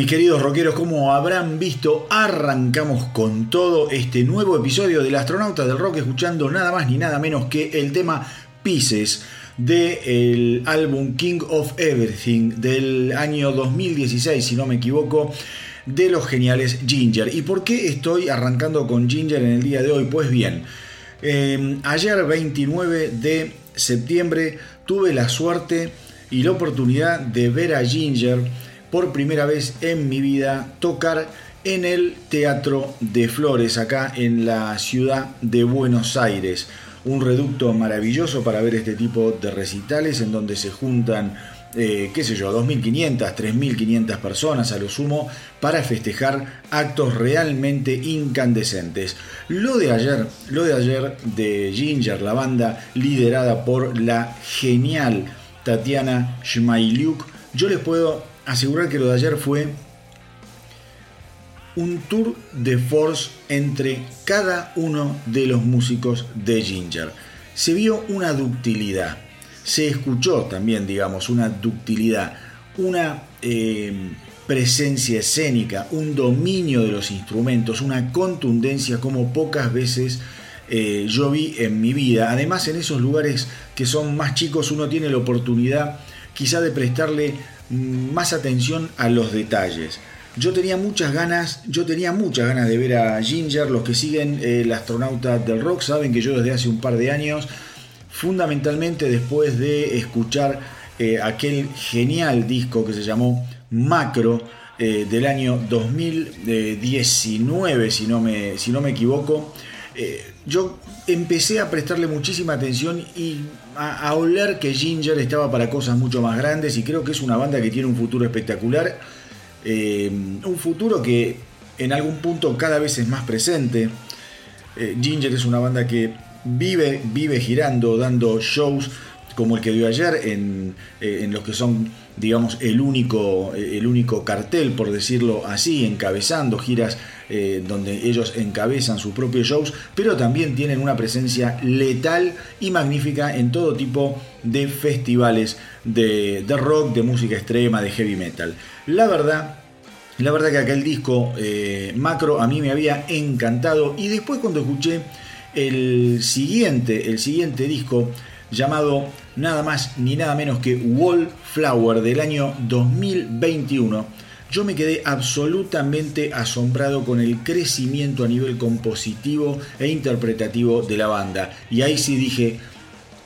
Mis queridos rockeros, como habrán visto, arrancamos con todo este nuevo episodio del Astronauta del Rock, escuchando nada más ni nada menos que el tema Pieces del álbum King of Everything del año 2016, si no me equivoco, de los geniales Ginger. ¿Y por qué estoy arrancando con Ginger en el día de hoy? Pues bien, eh, ayer 29 de septiembre tuve la suerte y la oportunidad de ver a Ginger por primera vez en mi vida tocar en el Teatro de Flores, acá en la ciudad de Buenos Aires. Un reducto maravilloso para ver este tipo de recitales en donde se juntan, eh, qué sé yo, 2.500, 3.500 personas a lo sumo para festejar actos realmente incandescentes. Lo de ayer, lo de ayer de Ginger, la banda liderada por la genial Tatiana Shmailiuk, yo les puedo asegurar que lo de ayer fue un tour de force entre cada uno de los músicos de Ginger. Se vio una ductilidad, se escuchó también, digamos, una ductilidad, una eh, presencia escénica, un dominio de los instrumentos, una contundencia como pocas veces eh, yo vi en mi vida. Además, en esos lugares que son más chicos, uno tiene la oportunidad quizá de prestarle más atención a los detalles. Yo tenía muchas ganas, yo tenía muchas ganas de ver a Ginger, los que siguen el astronauta del rock saben que yo desde hace un par de años, fundamentalmente después de escuchar eh, aquel genial disco que se llamó Macro eh, del año 2019, si no me, si no me equivoco, eh, yo empecé a prestarle muchísima atención y a, oler que Ginger estaba para cosas mucho más grandes y creo que es una banda que tiene un futuro espectacular. Eh, un futuro que en algún punto cada vez es más presente. Eh, Ginger es una banda que vive, vive girando, dando shows como el que dio ayer en, eh, en los que son digamos el único, el único cartel por decirlo así, encabezando giras eh, donde ellos encabezan sus propios shows, pero también tienen una presencia letal y magnífica en todo tipo de festivales de, rock, de música extrema, de heavy metal. La verdad la verdad que aquel disco eh, macro a mí me había encantado y después cuando escuché el siguiente, el siguiente disco llamado nada más ni nada menos que Wallflower del año 2021, yo me quedé absolutamente asombrado con el crecimiento a nivel compositivo e interpretativo de la banda. Y ahí sí dije,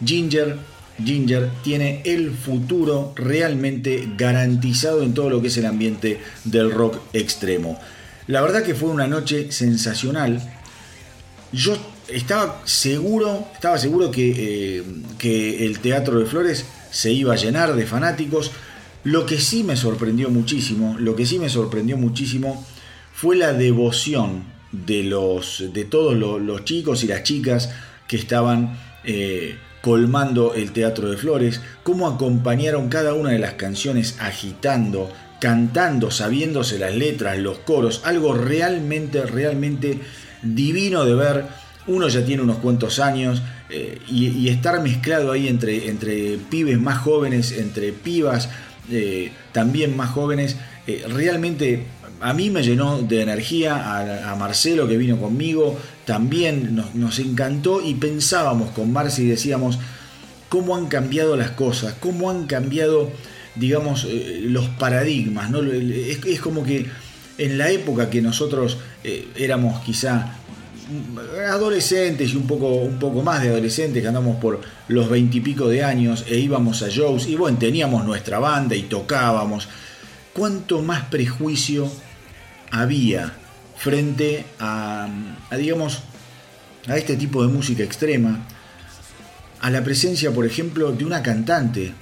Ginger, Ginger tiene el futuro realmente garantizado en todo lo que es el ambiente del rock extremo. La verdad que fue una noche sensacional. Yo estaba seguro, estaba seguro que, eh, que el Teatro de Flores se iba a llenar de fanáticos. Lo que sí me sorprendió muchísimo, lo que sí me sorprendió muchísimo fue la devoción de, los, de todos los, chicos y las chicas que estaban eh, colmando el Teatro de Flores, cómo acompañaron cada una de las canciones agitando, cantando, sabiéndose las letras, los coros, algo realmente, realmente divino de ver. Uno ya tiene unos cuantos años eh, y, y, estar mezclado ahí entre, entre pibes más jóvenes, entre pibas eh, también más jóvenes, eh, realmente a mí me llenó de energía, a, Marcelo que vino conmigo, también nos, encantó y pensábamos con Marci y decíamos cómo han cambiado las cosas, cómo han cambiado, digamos, eh, los paradigmas. ¿no? Es, como que en la época que nosotros éramos quizá adolescentes y un poco, un poco más de adolescentes que andamos por los veintipico de años e íbamos a shows y bueno, teníamos nuestra banda y tocábamos. ¿Cuánto más prejuicio había frente a, a digamos, a este tipo de música extrema? A la presencia, por ejemplo, de una cantante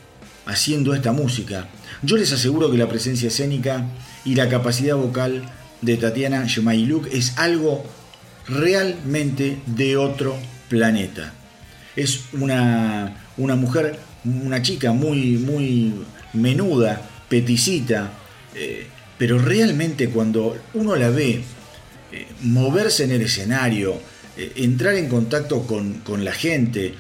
haciendo esta música. Yo les aseguro que la presencia escénica y la capacidad vocal de Tatiana Shemailuk es algo realmente de otro planeta. Es una, una mujer, una chica muy, muy menuda, peticita, eh, pero realmente cuando uno la ve eh, moverse en el escenario, eh, entrar en contacto con, la gente,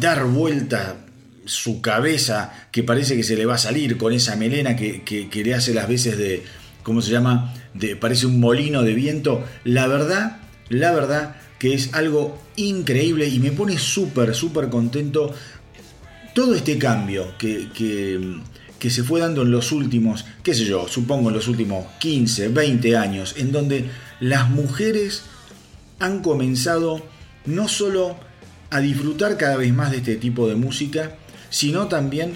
dar vuelta su cabeza que parece que se le va a salir con esa melena que, que le hace las veces de, ¿cómo se llama? De, parece un molino de viento. La verdad, la verdad que es algo increíble y me pone súper, súper contento todo este cambio que, que, se fue dando en los últimos, qué sé yo, supongo en los últimos 15, 20 años, en donde las mujeres han comenzado no solo a disfrutar cada vez más de este tipo de música, sino también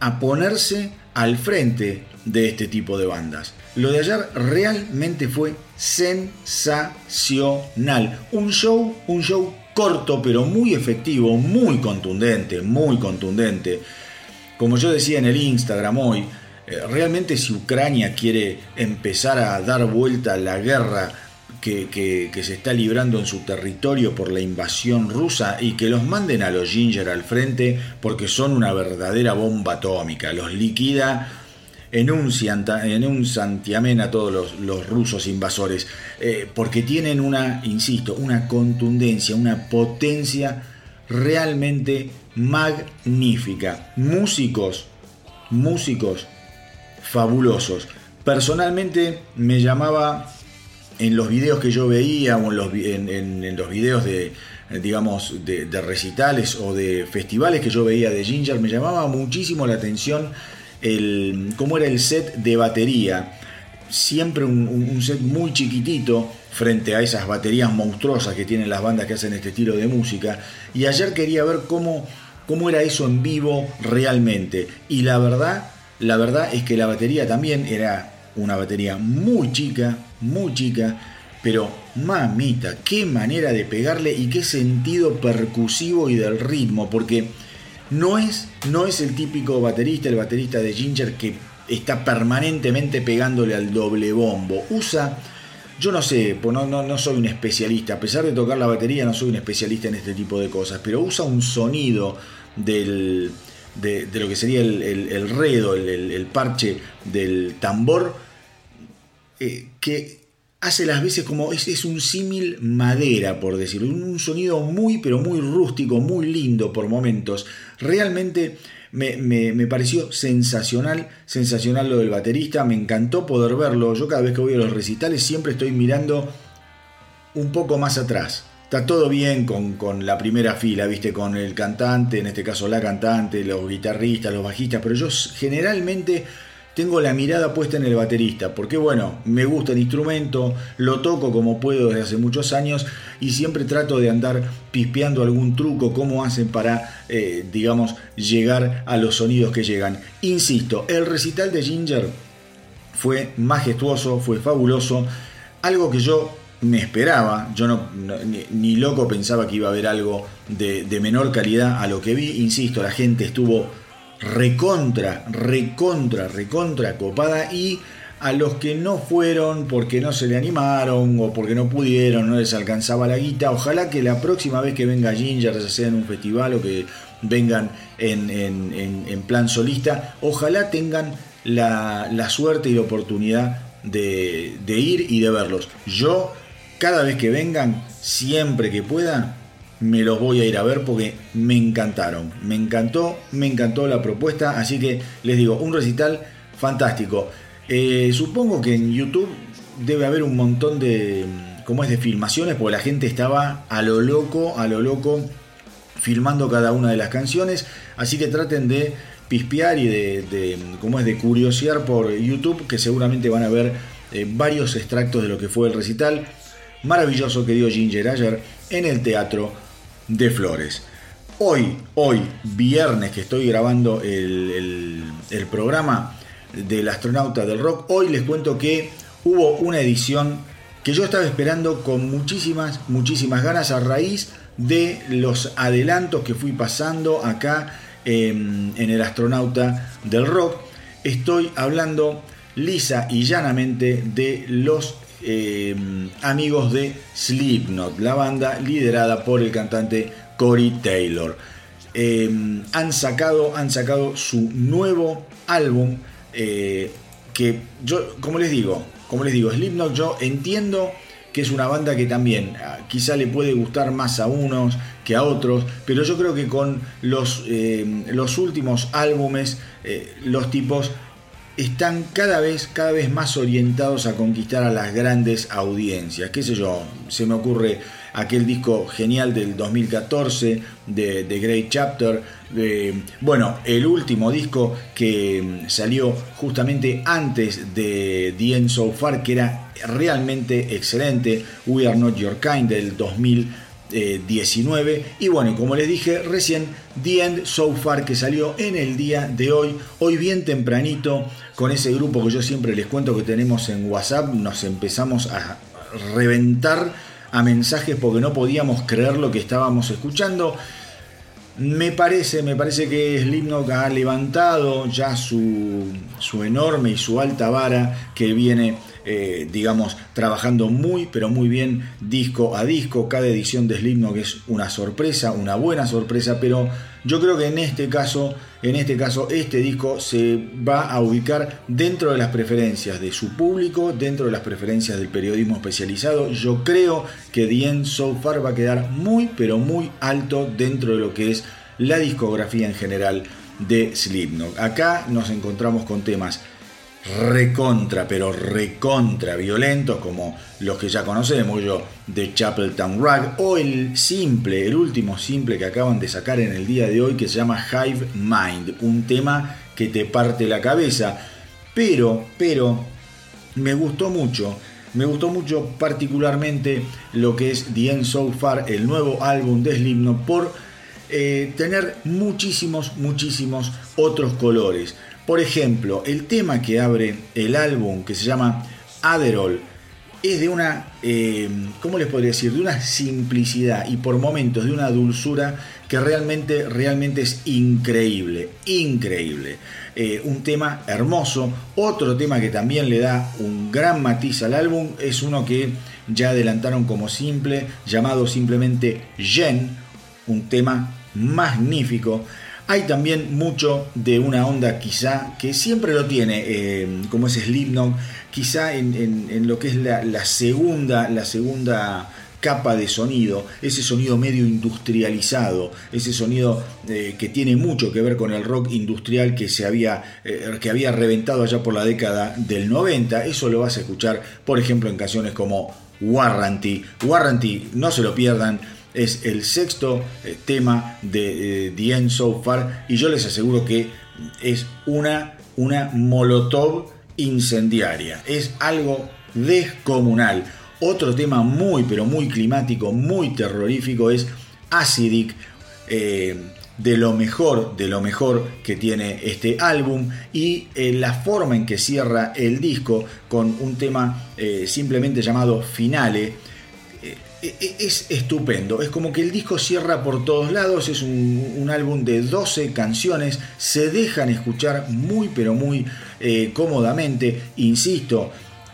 a ponerse al frente de este tipo de bandas. Lo de ayer realmente fue sensacional. Un show, un show corto pero muy efectivo, muy contundente, muy contundente. Como yo decía en el Instagram hoy, eh, realmente si Ucrania quiere empezar a dar vuelta a la guerra que, que, se está librando en su territorio por la invasión rusa y que los manden a los Ginger al frente porque son una verdadera bomba atómica, los liquida en un, en un santiamén a todos los, rusos invasores, eh, porque tienen una, insisto, una contundencia, una potencia realmente magnífica. Músicos, músicos fabulosos. Personalmente me llamaba en los videos que yo veía o en los, en, los videos de, digamos, de, recitales o de festivales que yo veía de Ginger, me llamaba muchísimo la atención el, cómo era el set de batería. Siempre un, set muy chiquitito frente a esas baterías monstruosas que tienen las bandas que hacen este estilo de música. Y ayer quería ver cómo, cómo era eso en vivo realmente. Y la verdad, la verdad es que la batería también era una batería muy chica, muy chica, pero mamita, qué manera de pegarle y qué sentido percusivo y del ritmo, porque no es, no es el típico baterista, el baterista de Ginger que está permanentemente pegándole al doble bombo. Usa, yo no sé, pues no, no, soy un especialista, a pesar de tocar la batería no soy un especialista en este tipo de cosas, pero usa un sonido del, de, lo que sería el, el, redo, el, parche del tambor, eh, que hace las veces como es, es un símil madera, por decirlo, un, sonido muy, pero muy rústico, muy lindo por momentos. Realmente me, me, pareció sensacional, sensacional lo del baterista, me encantó poder verlo. Yo cada vez que voy a los recitales siempre estoy mirando un poco más atrás. Está todo bien con, con, la primera fila, viste, con el cantante, en este caso la cantante, los guitarristas, los bajistas, pero yo generalmente tengo la mirada puesta en el baterista, porque bueno, me gusta el instrumento, lo toco como puedo desde hace muchos años y siempre trato de andar pispeando algún truco, cómo hacen para, eh, digamos, llegar a los sonidos que llegan. Insisto, el recital de Ginger fue majestuoso, fue fabuloso, algo que yo me esperaba, yo no, ni, loco pensaba que iba a haber algo de, de menor calidad a lo que vi, insisto, la gente estuvo recontra, recontra, recontra copada y a los que no fueron porque no se le animaron o porque no pudieron, no les alcanzaba la guita, ojalá que la próxima vez que venga Ginger, ya sea en un festival o que vengan en, plan solista, ojalá tengan la, suerte y la oportunidad de, de ir y de verlos. Yo, cada vez que vengan, siempre que pueda, me los voy a ir a ver porque me encantaron. Me encantó, me encantó la propuesta. Así que les digo, un recital fantástico. Eh, supongo que en YouTube debe haber un montón de, como es, de filmaciones, porque la gente estaba a lo loco, a lo loco, filmando cada una de las canciones. Así que traten de pispear y de, como es, de curiosear por YouTube, que seguramente van a ver eh, varios extractos de lo que fue el recital. Maravilloso que dio Ginger ayer en el teatro de Flores. Hoy, hoy, viernes que estoy grabando el, programa del astronauta del rock, hoy les cuento que hubo una edición que yo estaba esperando con muchísimas, muchísimas ganas a raíz de los adelantos que fui pasando acá en, el astronauta del rock. Estoy hablando lisa y llanamente de los eh, amigos de Slipknot, la banda liderada por el cantante Corey Taylor. Eh, han, sacado, han sacado su nuevo álbum eh, que yo, como les digo, como les digo, Slipknot yo entiendo que es una banda que también ah, quizá le puede gustar más a unos que a otros, pero yo creo que con los, los últimos álbumes los tipos están cada vez, cada vez más orientados a conquistar a las grandes audiencias. ¿Qué sé yo? Se me ocurre aquel disco genial del 2014 de, The Great Chapter. bueno, el último disco que salió justamente antes de The End So Far, que era realmente excelente, We Are Not Your Kind del 2019. Y bueno, como les dije recién, The End So Far que salió en el día de hoy, hoy bien tempranito, con ese grupo que yo siempre les cuento que tenemos en WhatsApp, nos empezamos a reventar a mensajes porque no podíamos creer lo que estábamos escuchando. Me parece, me parece que Slipknot ha levantado ya su, su enorme y su alta vara que viene eh, digamos, trabajando muy, pero muy bien disco a disco. Cada edición de Slipknot es una sorpresa, una buena sorpresa, pero yo creo que en este caso, en este caso, este disco se va a ubicar dentro de las preferencias de su público, dentro de las preferencias del periodismo especializado. Yo creo que The End So Far va a quedar muy, pero muy alto dentro de lo que es la discografía en general de Slipknot. Acá nos encontramos con temas recontra, pero recontra violentos, como los que ya conocemos, yo, de Chapeltown Rag, o el simple, el último simple que acaban de sacar en el día de hoy, que se llama Hive Mind, un tema que te parte la cabeza. Pero, pero, me gustó mucho, me gustó mucho particularmente lo que es The End So Far, el nuevo álbum de Slipknot, por eh, tener muchísimos, muchísimos otros colores. Por ejemplo, el tema que abre el álbum, que se llama Adderall, es de una, eh, ¿cómo les podría decir? De una simplicidad y por momentos de una dulzura que realmente, realmente es increíble, increíble. Eh, un tema hermoso. Otro tema que también le da un gran matiz al álbum es uno que ya adelantaron como simple, llamado simplemente Jen, un tema magnífico hay también mucho de una onda quizá que siempre lo tiene, eh, como es Slipknot, quizá en, lo que es la, segunda, la segunda capa de sonido, ese sonido medio industrializado, ese sonido eh, que tiene mucho que ver con el rock industrial que se había, eh, que había reventado allá por la década del 90, eso lo vas a escuchar, por ejemplo, en canciones como Warranty. Warranty, no se lo pierdan es el sexto eh, tema de eh, The End So Far y yo les aseguro que es una, una molotov incendiaria. Es algo descomunal. Otro tema muy pero muy climático, muy terrorífico es Acidic. Eh, de lo mejor, de lo mejor que tiene este álbum y la forma en que cierra el disco con un tema simplemente llamado Finale es estupendo. Es como que el disco cierra por todos lados. Es un, álbum de 12 canciones. Se dejan escuchar muy, pero muy eh, cómodamente. Insisto,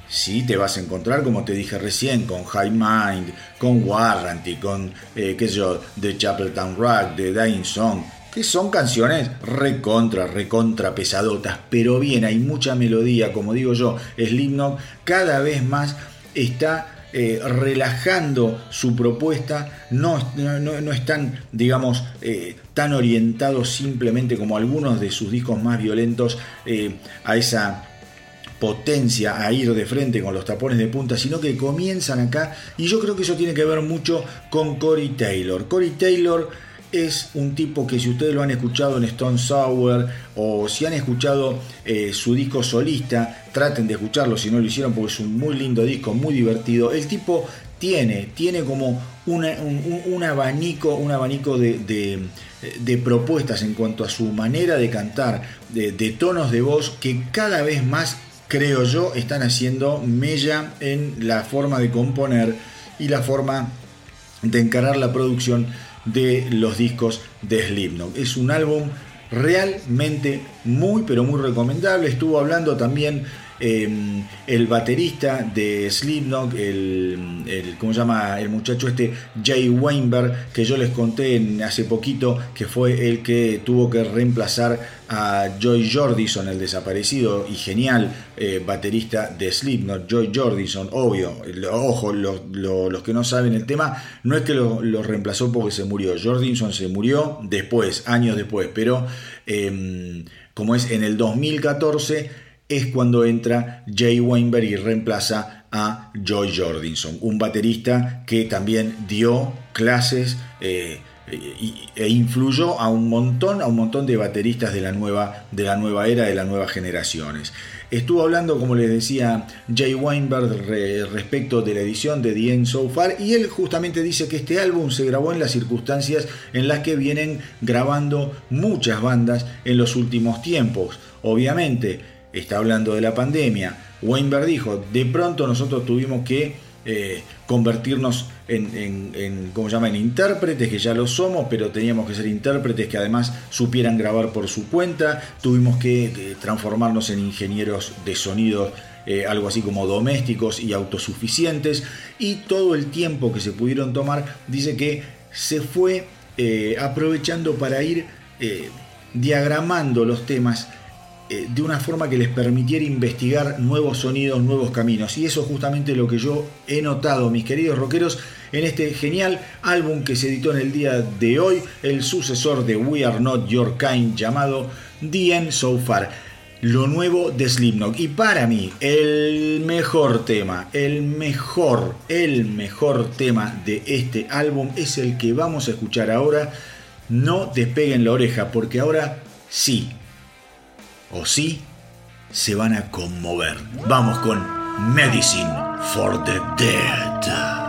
si te vas a encontrar, como te dije recién, con High Mind, con Warranty, con, eh, qué sé yo, The Chapeltown Rock, The Dying Song, que son canciones recontra, recontra pesadotas, pero bien, hay mucha melodía, como digo yo, Slipknot cada vez más está eh, relajando su propuesta, no, no, están, digamos, eh, tan orientados simplemente como algunos de sus discos más violentos eh, a esa potencia a ir de frente con los tapones de punta, sino que comienzan acá y yo creo que eso tiene que ver mucho con Corey Taylor. Corey Taylor es un tipo que si ustedes lo han escuchado en Stone Sour o si han escuchado eh, su disco solista, traten de escucharlo si no lo hicieron porque es un muy lindo disco, muy divertido. El tipo tiene, tiene como un, abanico, un abanico de, propuestas en cuanto a su manera de cantar, de, tonos de voz que cada vez más, creo yo, están haciendo mella en la forma de componer y la forma de encarar la producción de los discos de Slipknot. Es un álbum realmente muy pero muy recomendable. Estuvo hablando también Em, el baterista de Slipknot, el, el, ¿cómo llama? El muchacho este, Jay Weinberg, que yo les conté hace poquito, que fue el que tuvo que reemplazar a Joy Jordison, el desaparecido y genial eh, baterista de Slipknot, Joy Jordison, obvio, ojo, los, que no saben el tema, no es que lo, reemplazó porque se murió, Jordison se murió después, años después, pero em, como es en el 2014, es cuando entra Jay Weinberg y reemplaza a Joy Jordinson, un baterista que también dio clases eh, e influyó a un montón, a un montón de bateristas de la nueva, de la nueva era, de las nuevas generaciones. Estuvo hablando, como les decía, Jay Weinberg respecto de la edición de The End So Far y él justamente dice que este álbum se grabó en las circunstancias en las que vienen grabando muchas bandas en los últimos tiempos. Obviamente, está hablando de la pandemia. Weinberg dijo, de pronto nosotros tuvimos que eh, convertirnos en, ¿cómo llama? en intérpretes, que ya lo somos, pero teníamos que ser intérpretes que además supieran grabar por su cuenta, tuvimos que eh, transformarnos en ingenieros de sonido, eh, algo así como domésticos y autosuficientes, y todo el tiempo que se pudieron tomar, dice que se fue aprovechando para ir diagramando los temas eh, de una forma que les permitiera investigar nuevos sonidos, nuevos caminos. Y eso es justamente lo que yo he notado, mis queridos rockeros, en este genial álbum que se editó en el día de hoy, el sucesor de We Are Not Your Kind, llamado The End So Far. Lo nuevo de Slipknot. Y para mí, el mejor tema, el mejor, el mejor tema de este álbum es el que vamos a escuchar ahora. No despeguen la oreja, porque ahora sí, o sí se van a conmover. Vamos con Medicine for the Dead.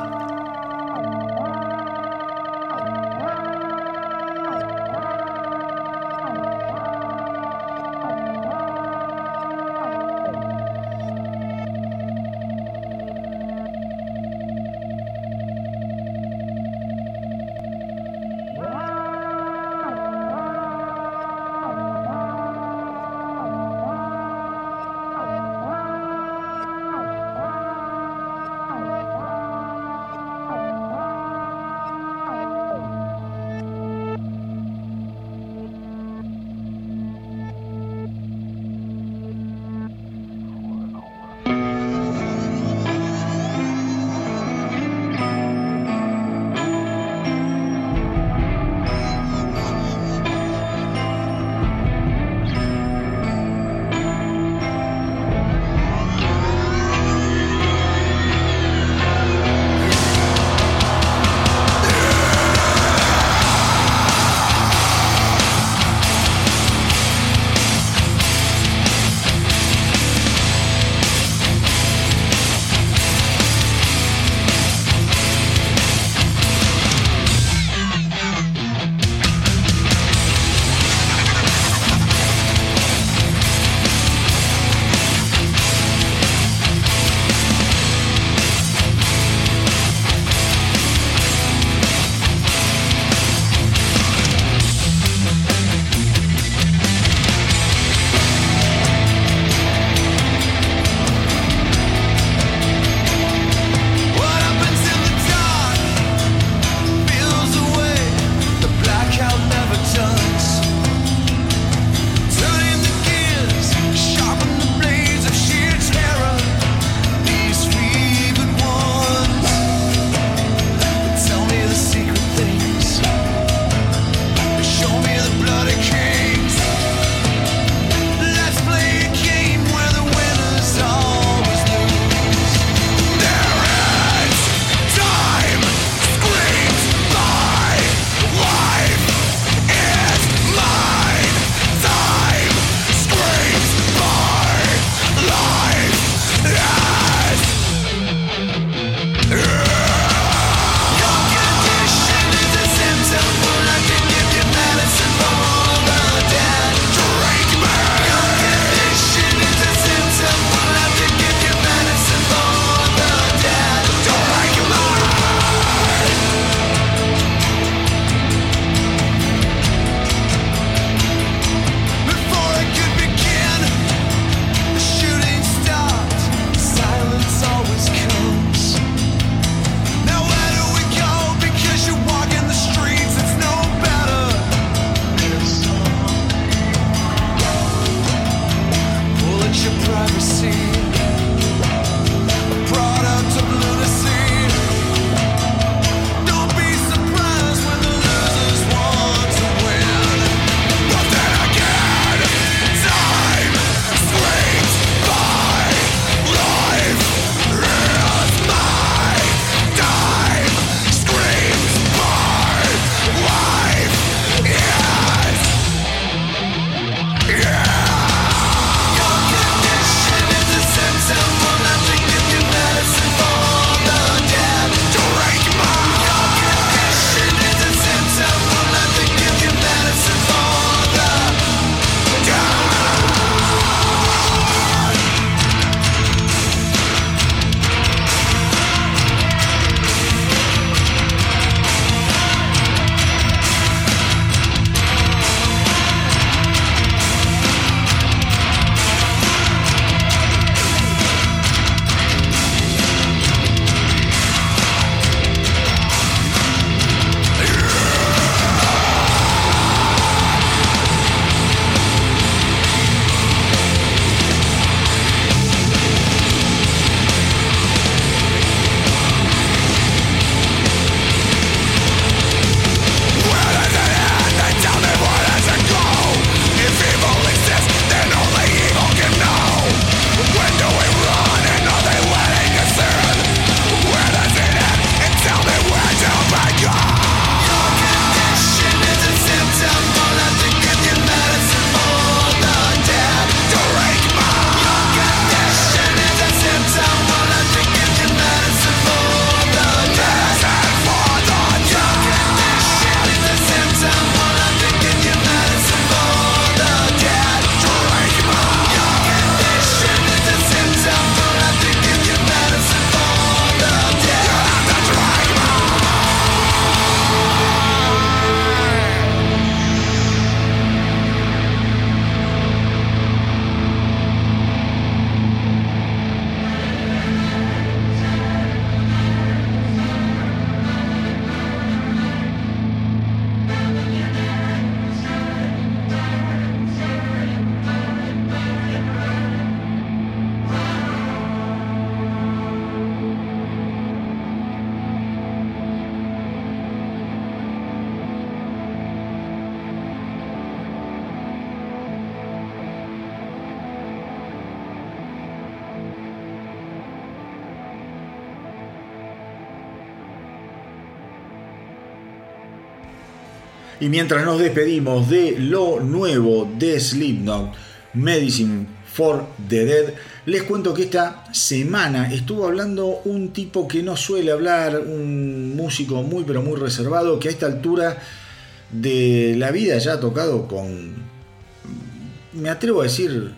Y mientras nos despedimos de lo nuevo de Slipknot, Medicine for the Dead, les cuento que esta semana estuvo hablando un tipo que no suele hablar, un músico muy pero muy reservado, que a esta altura de la vida ya ha tocado con, me atrevo a decir,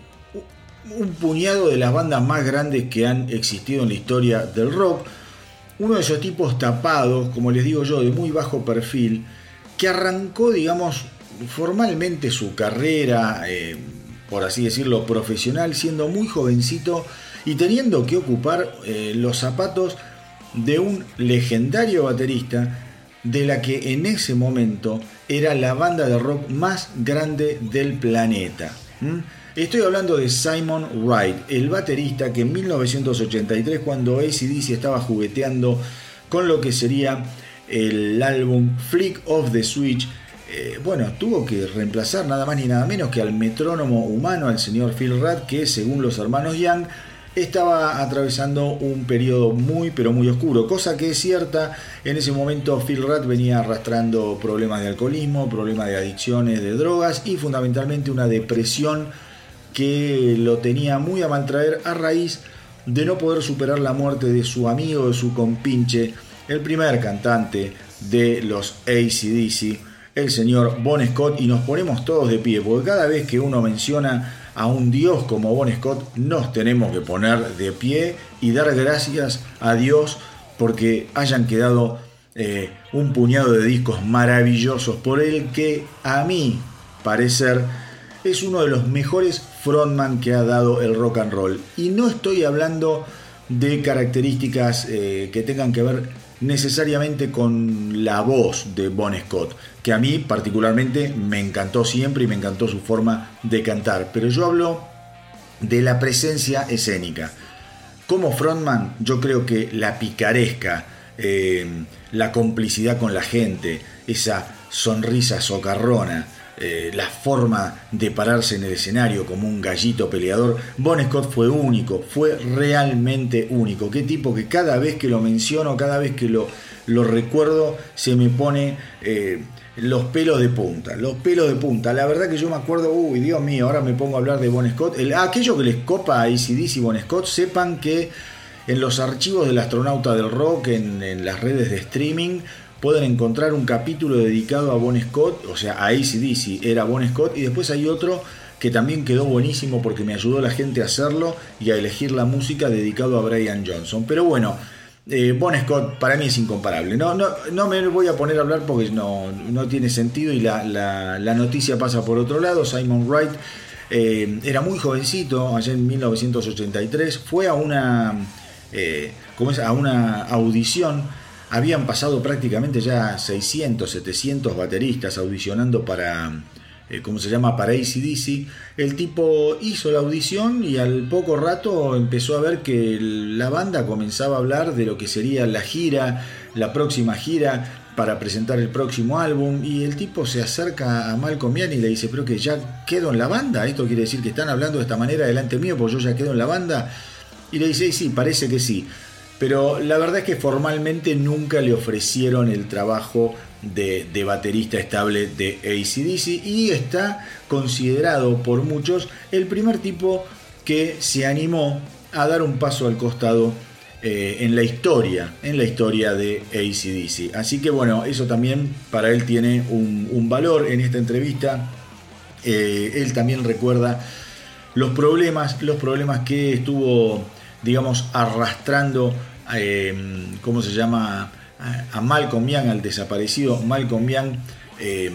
un puñado de las bandas más grandes que han existido en la historia del rock. Uno de esos tipos tapados, como les digo yo, de muy bajo perfil, que arrancó, digamos, formalmente su carrera, eh, por así decirlo, profesional, siendo muy jovencito y teniendo que ocupar eh, los zapatos de un legendario baterista de la que en ese momento era la banda de rock más grande del planeta. Estoy hablando de Simon Wright, el baterista que en 1983, cuando ACDC estaba jugueteando con lo que sería el álbum Flick of the Switch, eh, bueno, tuvo que reemplazar nada más ni nada menos que al metrónomo humano, al señor Phil Rudd, que según los hermanos Young, estaba atravesando un periodo muy pero muy oscuro, cosa que es cierta, en ese momento Phil Rudd venía arrastrando problemas de alcoholismo, problemas de adicciones, de drogas y fundamentalmente una depresión que lo tenía muy a maltraer a raíz de no poder superar la muerte de su amigo, de su compinche, el primer cantante de los ACDC, el señor Bon Scott, y nos ponemos todos de pie, porque cada vez que uno menciona a un dios como Bon Scott, nos tenemos que poner de pie y dar gracias a Dios porque hayan quedado eh, un puñado de discos maravillosos por el que a mí parecer es uno de los mejores frontman que ha dado el rock and roll. Y no estoy hablando de características eh, que tengan que ver necesariamente con la voz de Bon Scott, que a mí particularmente me encantó siempre y me encantó su forma de cantar, pero yo hablo de la presencia escénica. Como frontman, yo creo que la picaresca, eh, la complicidad con la gente, esa sonrisa socarrona, eh, la forma de pararse en el escenario como un gallito peleador, Bon Scott fue único, fue realmente único. Qué tipo que cada vez que lo menciono, cada vez que lo, lo recuerdo, se me pone eh, los pelos de punta. Los pelos de punta. La verdad que yo me acuerdo, uy, Dios mío, ahora me pongo a hablar de Bon Scott. El, aquello que les copa a ACDC y Bon Scott, sepan que en los archivos del astronauta del rock, en, en las redes de streaming, pueden encontrar un capítulo dedicado a Bon Scott, o sea, a ACDC era Bon Scott, y después hay otro que también quedó buenísimo porque me ayudó la gente a hacerlo y a elegir la música dedicado a Brian Johnson. Pero bueno, eh, Bon Scott para mí es incomparable. No, no, no me voy a poner a hablar porque no, no tiene sentido y la, la, noticia pasa por otro lado. Simon Wright eh, era muy jovencito, allá en 1983, fue a una, eh, ¿cómo es? a una audición habían pasado prácticamente ya 600, 700 bateristas audicionando para, eh, ¿cómo se llama?, para ACDC. El tipo hizo la audición y al poco rato empezó a ver que la banda comenzaba a hablar de lo que sería la gira, la próxima gira para presentar el próximo álbum y el tipo se acerca a Malcolm Young y le dice, pero que ya quedo en la banda, esto quiere decir que están hablando de esta manera delante mío, pues yo ya quedo en la banda. Y le dice, sí, parece que sí pero la verdad es que formalmente nunca le ofrecieron el trabajo de, baterista estable de ACDC y está considerado por muchos el primer tipo que se animó a dar un paso al costado eh, en la historia, en la historia de ACDC. Así que bueno, eso también para él tiene un, valor en esta entrevista. Eh, él también recuerda los problemas, los problemas que estuvo, digamos, arrastrando eh, ¿cómo se llama? A Malcolm Young, al desaparecido Malcolm Young, eh,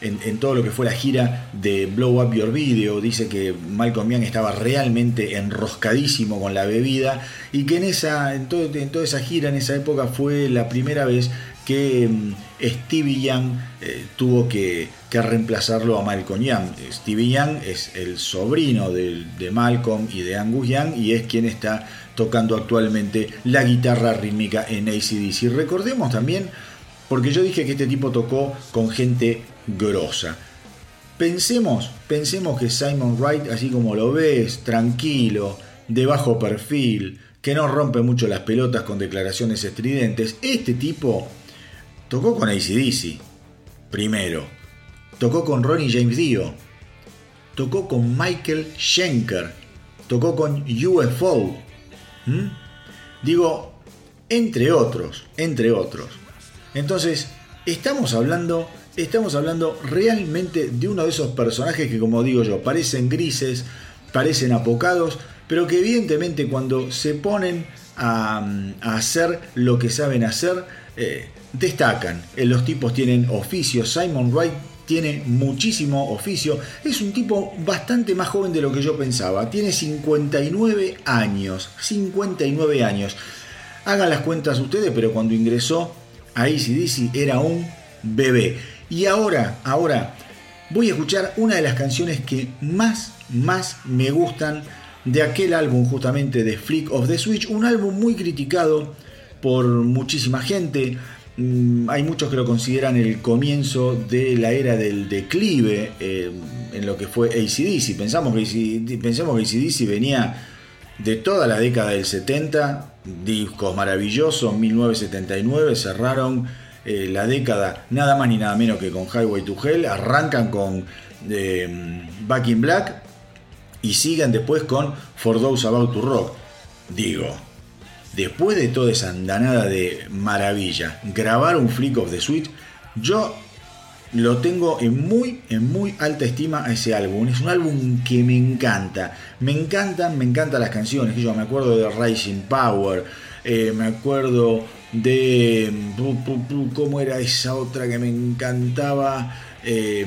en, todo lo que fue la gira de Blow Up Your Video. Dice que Malcolm Young estaba realmente enroscadísimo con la bebida y que en, esa, en, toda esa gira, en esa época, fue la primera vez que mm, Stevie Young eh, tuvo que, reemplazarlo a Malcolm Young. Stevie Young es el sobrino de, de Malcolm y de Angus Young y es quien está tocando actualmente la guitarra rítmica en ACDC. Recordemos también, porque yo dije que este tipo tocó con gente grosa. Pensemos, pensemos que Simon Wright, así como lo ves, tranquilo, de bajo perfil, que no rompe mucho las pelotas con declaraciones estridentes, este tipo tocó con ACDC. primero. Tocó con Ronnie James Dio. Tocó con Michael Schenker. Tocó con UFO. ¿Mm? Digo, entre otros, entre otros. Entonces, estamos hablando, estamos hablando realmente de uno de esos personajes que, como digo yo, parecen grises, parecen apocados, pero que evidentemente cuando se ponen a, hacer lo que saben hacer, eh, destacan. Eh, los tipos tienen oficio. Simon Wright tiene muchísimo oficio. Es un tipo bastante más joven de lo que yo pensaba. Tiene 59 años. 59 años. Hagan las cuentas ustedes, pero cuando ingresó a ACDC era un bebé. Y ahora, ahora, voy a escuchar una de las canciones que más, más me gustan de aquel álbum justamente de Flick of the Switch, un álbum muy criticado por muchísima gente. Mm, hay muchos que lo consideran el comienzo de la era del declive eh, en lo que fue ACDC. Pensamos que ACDC, pensamos que ACDC venía de toda la década del 70, discos maravillosos, 1979 cerraron eh, la década nada más ni nada menos que con Highway to Hell, arrancan con eh, Back in Black y siguen después con For Those About to Rock. Digo, después de toda esa andanada de maravilla, grabar un Flick of the Switch, yo lo tengo en muy, en muy alta estima a ese álbum. Es un álbum que me encanta. Me encantan, me encantan las canciones. Yo me acuerdo de Rising Power, eh, me acuerdo de. ¿Cómo era esa otra que me encantaba? Eh,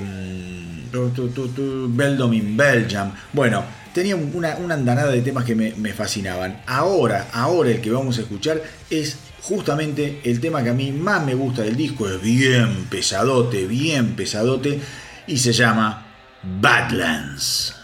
Beldom in Belgium. Bueno, tenía una, andanada de temas que me, me, fascinaban. Ahora, ahora el que vamos a escuchar es justamente el tema que a mí más me gusta del disco. Es bien pesadote, bien pesadote. Y se llama Badlands.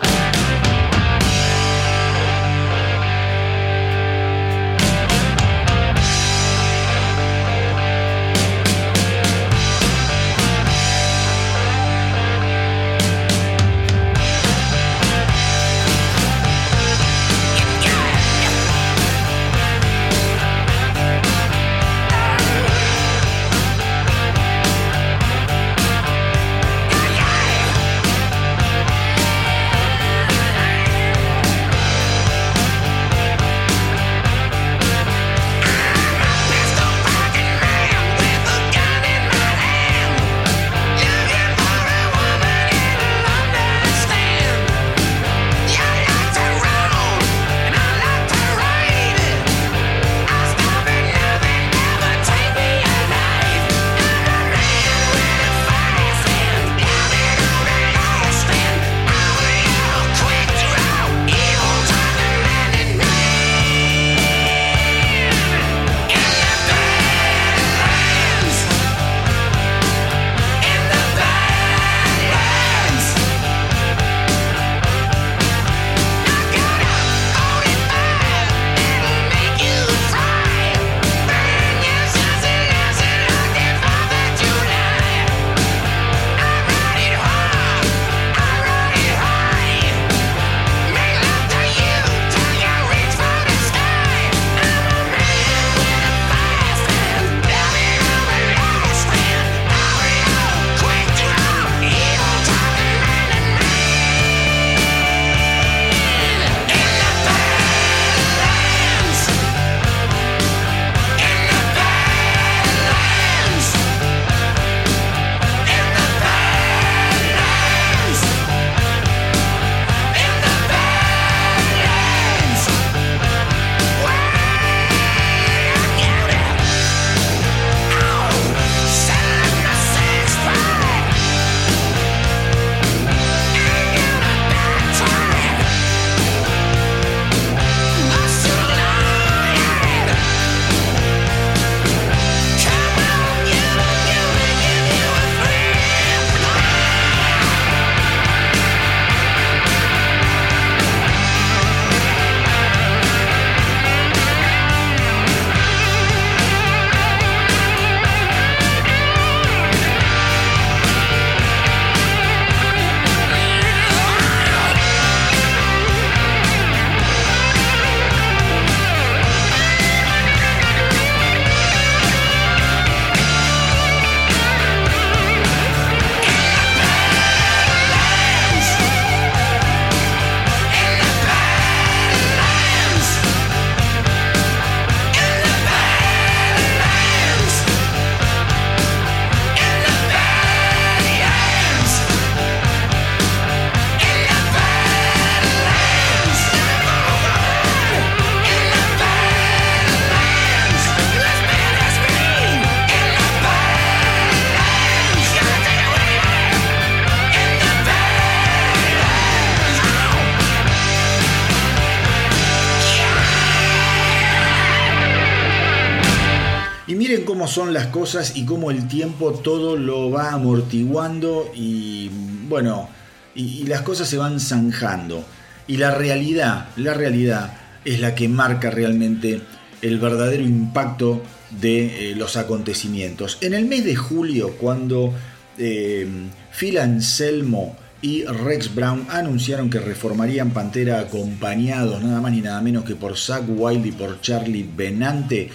Son las cosas y cómo el tiempo todo lo va amortiguando y bueno, y, las cosas se van zanjando. Y la realidad, la realidad es la que marca realmente el verdadero impacto de eh, los acontecimientos. En el mes de julio, cuando eh, Phil Anselmo y Rex Brown anunciaron que reformarían Pantera acompañados nada más ni nada menos que por Zach Wilde y por Charlie Benante,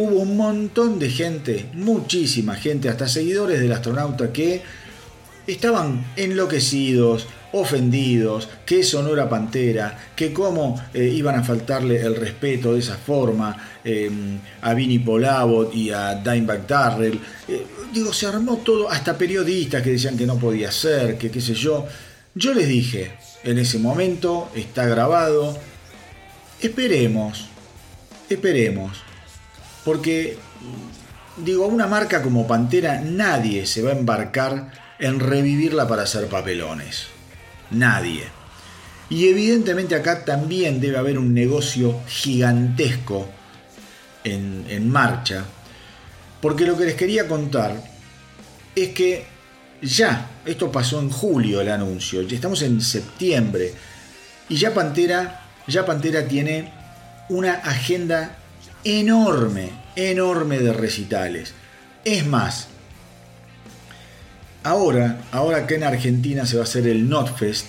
hubo un montón de gente, muchísima gente, hasta seguidores del astronauta que estaban enloquecidos, ofendidos, que eso no era Pantera, que cómo eh, iban a faltarle el respeto de esa forma em, a Vinnie Polabot y a Dimebag Darrell. Eh, digo, se armó todo, hasta periodistas que decían que no podía ser, que qué sé yo. Yo les dije, en ese momento, está grabado, esperemos, esperemos porque, digo, una marca como Pantera nadie se va a embarcar en revivirla para hacer papelones. Nadie. Y evidentemente acá también debe haber un negocio gigantesco en, en marcha. Porque lo que les quería contar es que ya, esto pasó en julio el anuncio, ya estamos en septiembre y ya Pantera, ya Pantera tiene una agenda enorme, enorme de recitales. Es más, ahora, ahora que en Argentina se va a hacer el Notfest,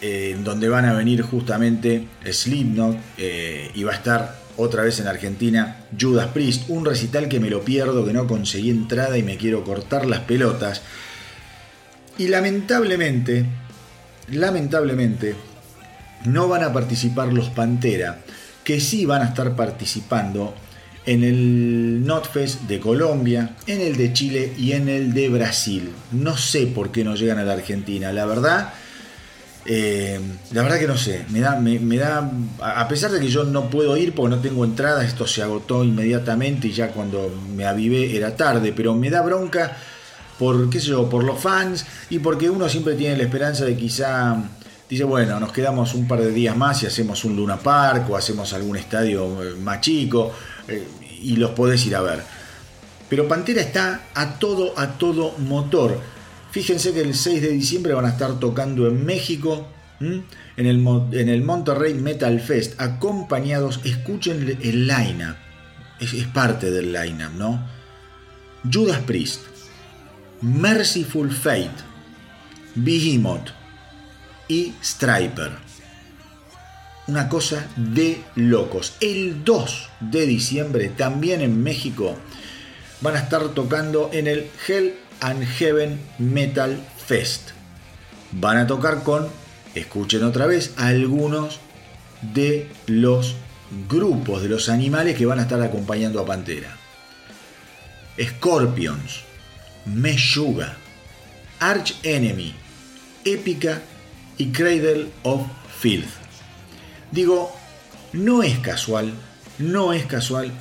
eh, donde van a venir justamente Slipknot eh, y va a estar otra vez en Argentina Judas Priest, un recital que me lo pierdo, que no conseguí entrada y me quiero cortar las pelotas. Y lamentablemente, lamentablemente, no van a participar los Pantera que sí van a estar participando en el NotFest de Colombia, en el de Chile y en el de Brasil. No sé por qué no llegan a la Argentina, la verdad. Eh, la verdad que no sé, me da, me, da, a pesar de que yo no puedo ir porque no tengo entrada, esto se agotó inmediatamente y ya cuando me avivé era tarde, pero me da bronca por, qué sé yo, por los fans y porque uno siempre tiene la esperanza de quizá dice, bueno, nos quedamos un par de días más y hacemos un Luna Park o hacemos algún estadio eh, más chico eh, y los podés ir a ver. Pero Pantera está a todo, a todo motor. Fíjense que el 6 de diciembre van a estar tocando en México, en el, en el, Monterrey Metal Fest, acompañados, escuchen el line es, parte del line ¿no? Judas Priest, Merciful Fate, Behemoth, y Striper. Una cosa de locos. El 2 de diciembre, también en México, van a estar tocando en el Hell and Heaven Metal Fest. Van a tocar con, escuchen otra vez, algunos de los grupos de los animales que van a estar acompañando a Pantera. Scorpions, Meshuga, Arch Enemy, Épica y Cradle of Filth. Digo, no es casual, no es casual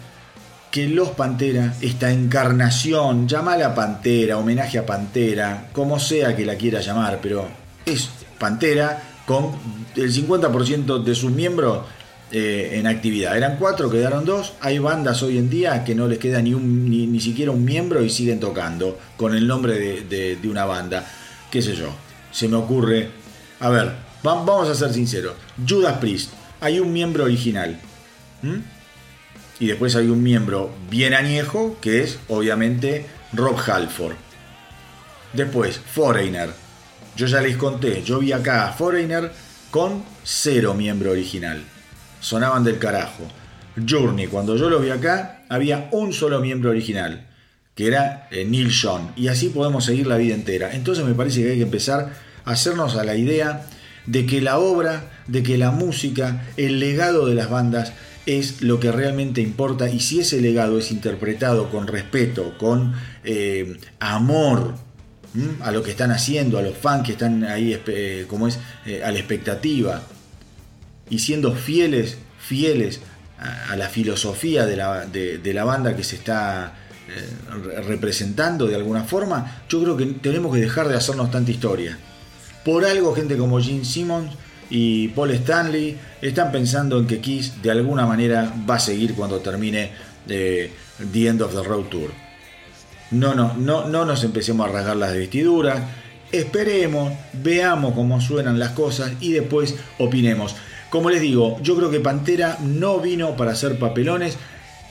que Los Pantera, esta encarnación, llamala Pantera, homenaje a Pantera, como sea que la quiera llamar, pero es Pantera con el 50% de sus miembros eh, en actividad. Eran cuatro, quedaron dos. Hay bandas hoy en día que no les queda ni, un, ni, siquiera un miembro y siguen tocando con el nombre de, de una banda. ¿Qué sé yo? Se me ocurre a ver, vamos a ser sinceros. Judas Priest, hay un miembro original. Y después hay un miembro bien añejo, que es obviamente Rob Halford. Después, Foreigner. Yo ya les conté, yo vi acá a Foreigner con cero miembro original. Sonaban del carajo. Journey, cuando yo lo vi acá, había un solo miembro original, que era eh, Neil Sean. Y así podemos seguir la vida entera. Entonces me parece que hay que empezar hacernos a la idea de que la obra, de que la música, el legado de las bandas es lo que realmente importa y si ese legado es interpretado con respeto, con eh, amor a lo que están haciendo, a los fans que están ahí eh, como es eh, a la expectativa y siendo fieles, fieles a, la filosofía de la, de la, banda que se está representando de alguna forma, yo creo que tenemos que dejar de hacernos tanta historia. Por algo gente como Gene Simmons y Paul Stanley están pensando en que Kiss de alguna manera va a seguir cuando termine The End of the Road Tour. No, no, no, no nos empecemos a rasgar las vestiduras. Esperemos, veamos cómo suenan las cosas y después opinemos. Como les digo, yo creo que Pantera no vino para hacer papelones.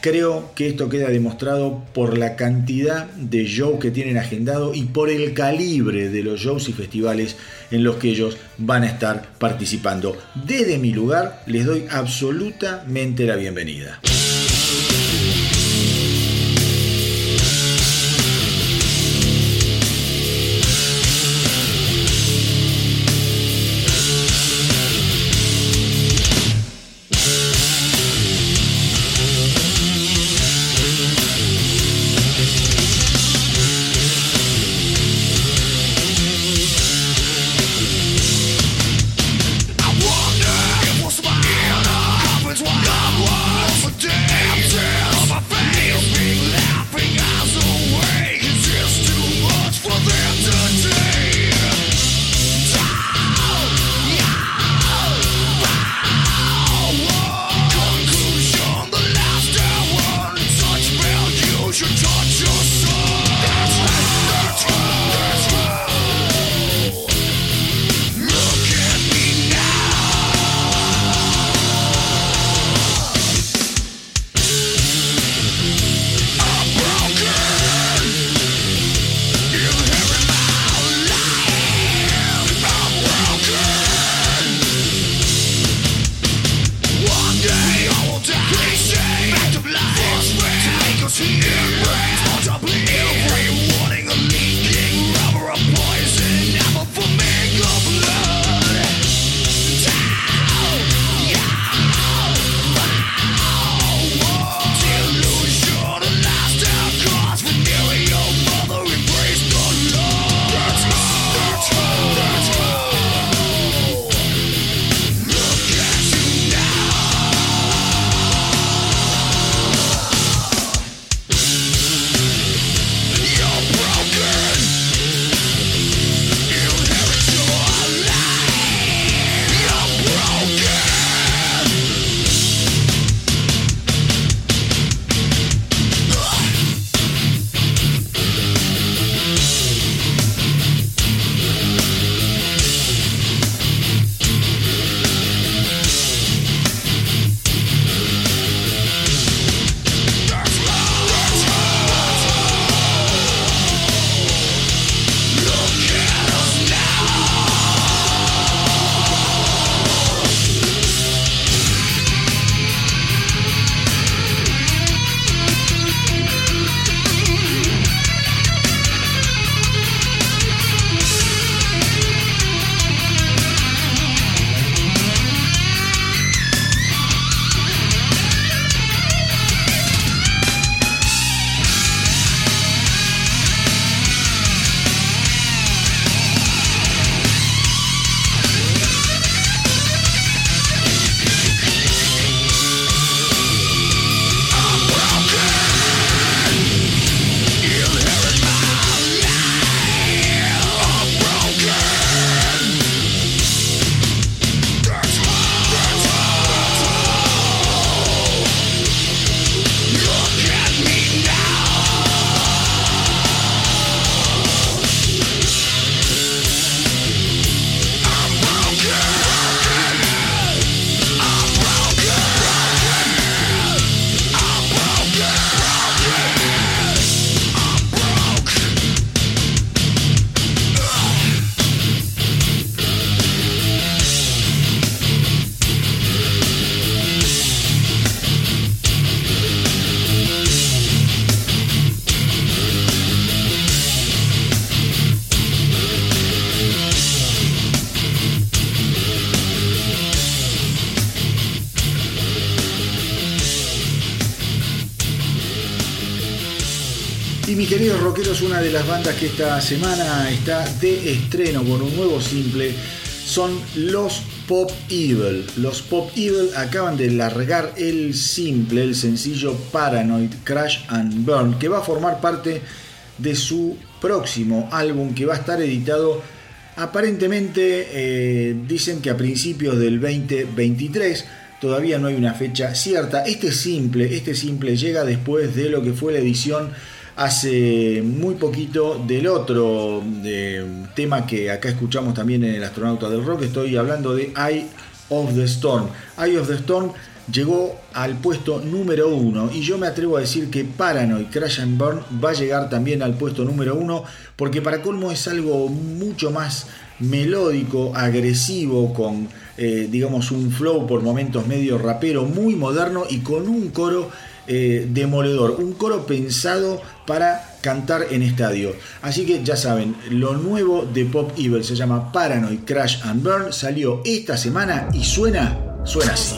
Creo que esto queda demostrado por la cantidad de shows que tienen agendado y por el calibre de los shows y festivales en los que ellos van a estar participando. Desde mi lugar les doy absolutamente la bienvenida. Una de las bandas que esta semana está de estreno con un nuevo simple. Son los Pop Evil. Los Pop Evil acaban de largar el simple, el sencillo Paranoid Crash and Burn, que va a formar parte de su próximo álbum que va a estar editado aparentemente, eh, dicen que a principios del 2023 todavía no hay una fecha cierta. Este simple, este simple llega después de lo que fue la edición hace muy poquito del otro tema que acá escuchamos también en el Astronauta del Rock. Estoy hablando de Eye of the Storm. Eye of the Storm llegó al puesto número uno y yo me atrevo a decir que Paranoid Crash and Burn va a llegar también al puesto número uno porque para colmo es algo mucho más melódico, agresivo, con eh, digamos un flow por momentos medio rapero, muy moderno y con un coro eh, demoledor, un coro pensado para cantar en estadio. Así que ya saben, lo nuevo de Pop Evil se llama Paranoid Crash and Burn, salió esta semana y suena, suena así.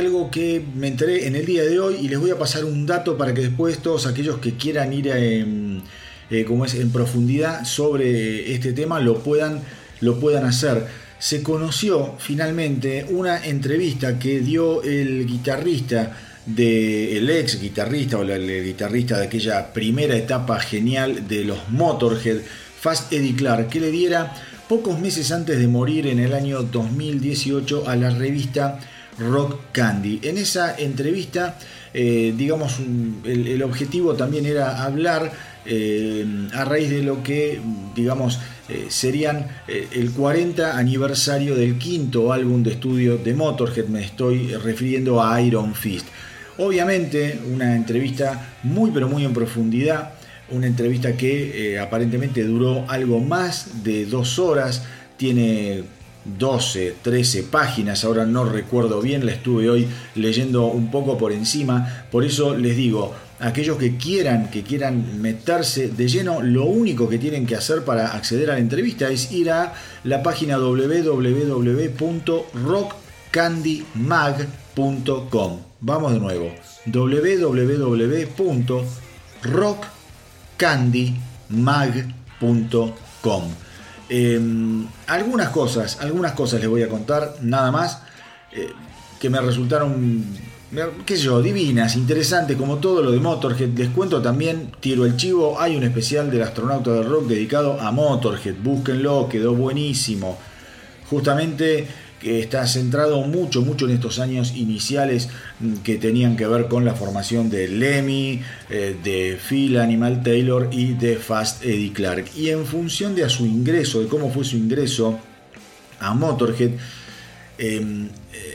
Algo que me enteré en el día de hoy y les voy a pasar un dato para que después todos aquellos que quieran ir en, eh, como es, en profundidad sobre este tema lo puedan, lo puedan hacer. Se conoció finalmente una entrevista que dio el guitarrista del ex guitarrista o el guitarrista de aquella primera etapa genial de los Motorhead, Fast Eddie Clark, que le diera pocos meses antes de morir en el año 2018 a la revista Rock Candy. En esa entrevista, eh, digamos, el, objetivo también era hablar eh, a raíz de lo que, digamos, eh, serían el 40 aniversario del quinto álbum de estudio de Motorhead, me estoy refiriendo a Iron Fist. Obviamente, una entrevista muy pero muy en profundidad, una entrevista que aparentemente duró algo más de dos horas, tiene 12, 13 páginas, ahora no recuerdo bien, la estuve hoy leyendo un poco por encima, por eso les digo, aquellos que quieran, que quieran meterse de lleno, lo único que tienen que hacer para acceder a la entrevista es ir a la página www.rockcandymag.com. Vamos de nuevo, www.rockcandymag.com. Em, algunas cosas, algunas cosas les voy a contar, nada más, eh, que me resultaron, qué yo, divinas, interesantes, como todo lo de Motorhead. Les cuento también, tiro el chivo, hay un especial del astronauta del rock dedicado a Motorhead, búsquenlo, quedó buenísimo. Justamente que está centrado mucho, mucho en estos años iniciales mm, que tenían que ver con la formación de Lemmy, eh, de Phil Animal Taylor y de Fast Eddie Clark. Y en función de a su ingreso, de cómo fue su ingreso a Motorhead, em,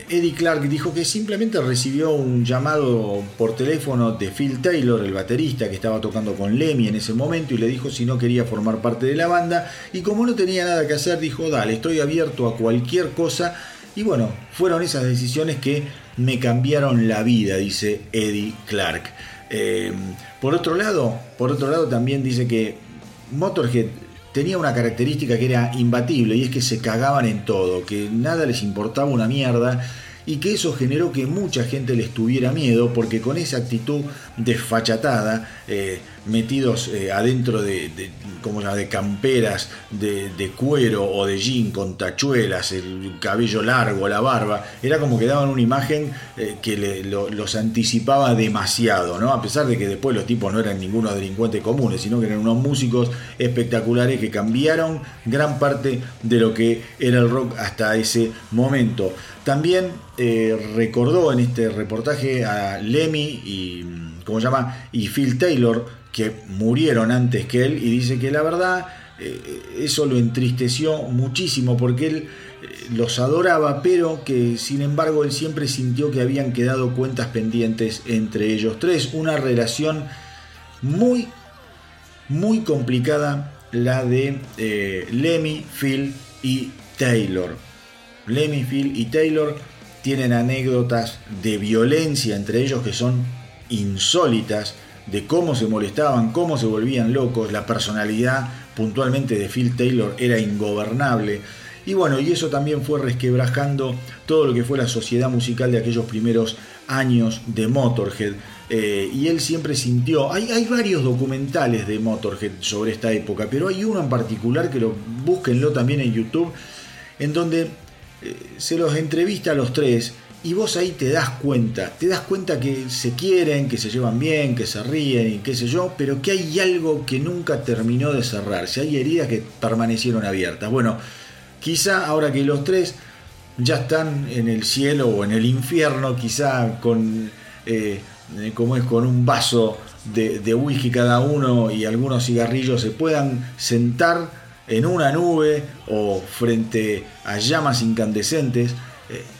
Eddie Clark dijo que simplemente recibió un llamado por teléfono de Phil Taylor, el baterista que estaba tocando con Lemmy en ese momento, y le dijo si no quería formar parte de la banda. Y como no tenía nada que hacer, dijo, dale, estoy abierto a cualquier cosa. Y bueno, fueron esas decisiones que me cambiaron la vida, dice Eddie Clark. Eh, por otro lado, por otro lado también dice que Motorhead tenía una característica que era imbatible y es que se cagaban en todo, que nada les importaba una mierda y que eso generó que mucha gente les tuviera miedo porque con esa actitud desfachatada, eh, metidos eh, adentro de, de camperas de, cuero o de jean con tachuelas, el cabello largo, la barba, era como que daban una imagen eh, que los anticipaba demasiado, ¿no? A pesar de que después los tipos no eran ningunos delincuentes comunes, sino que eran unos músicos espectaculares que cambiaron gran parte de lo que era el rock hasta ese momento. También eh, recordó en este reportaje a Lemmy y, ¿cómo se llama? y Phil Taylor, que murieron antes que él, y dice que la verdad eh, eso lo entristeció muchísimo porque él eh, los adoraba, pero que sin embargo él siempre sintió que habían quedado cuentas pendientes entre ellos tres. Una relación muy, muy complicada, la de Lemmy, Phil y Taylor. Lemmy, Phil y Taylor tienen anécdotas de violencia entre ellos que son insólitas, de cómo se molestaban, cómo se volvían locos, la personalidad puntualmente de Phil Taylor era ingobernable. Y bueno, y eso también fue resquebrajando todo lo que fue la sociedad musical de aquellos primeros años de Motorhead. Eh, y él siempre sintió, hay, hay, varios documentales de Motorhead sobre esta época, pero hay uno en particular que lo búsquenlo también en YouTube, en donde eh, se los entrevista a los tres y vos ahí te das cuenta, te das cuenta que se quieren, que se llevan bien, que se ríen y qué sé yo, pero que hay algo que nunca terminó de cerrarse, hay heridas que permanecieron abiertas. Bueno, quizá ahora que los tres ya están en el cielo o en el infierno, quizá con, eh, como es, con un vaso de, whisky cada uno y algunos cigarrillos se puedan sentar en una nube o frente a llamas incandescentes eh,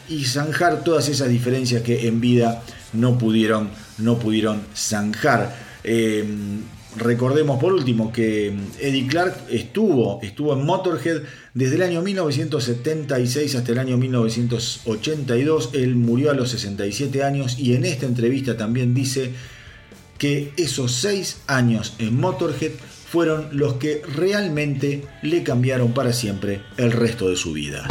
y zanjar todas esas diferencias que en vida no pudieron, no pudieron zanjar. Em, recordemos por último que Eddie Clark estuvo, estuvo en Motorhead desde el año 1976 hasta el año 1982. Él murió a los 67 años y en esta entrevista también dice que esos seis años en Motorhead fueron los que realmente le cambiaron para siempre el resto de su vida.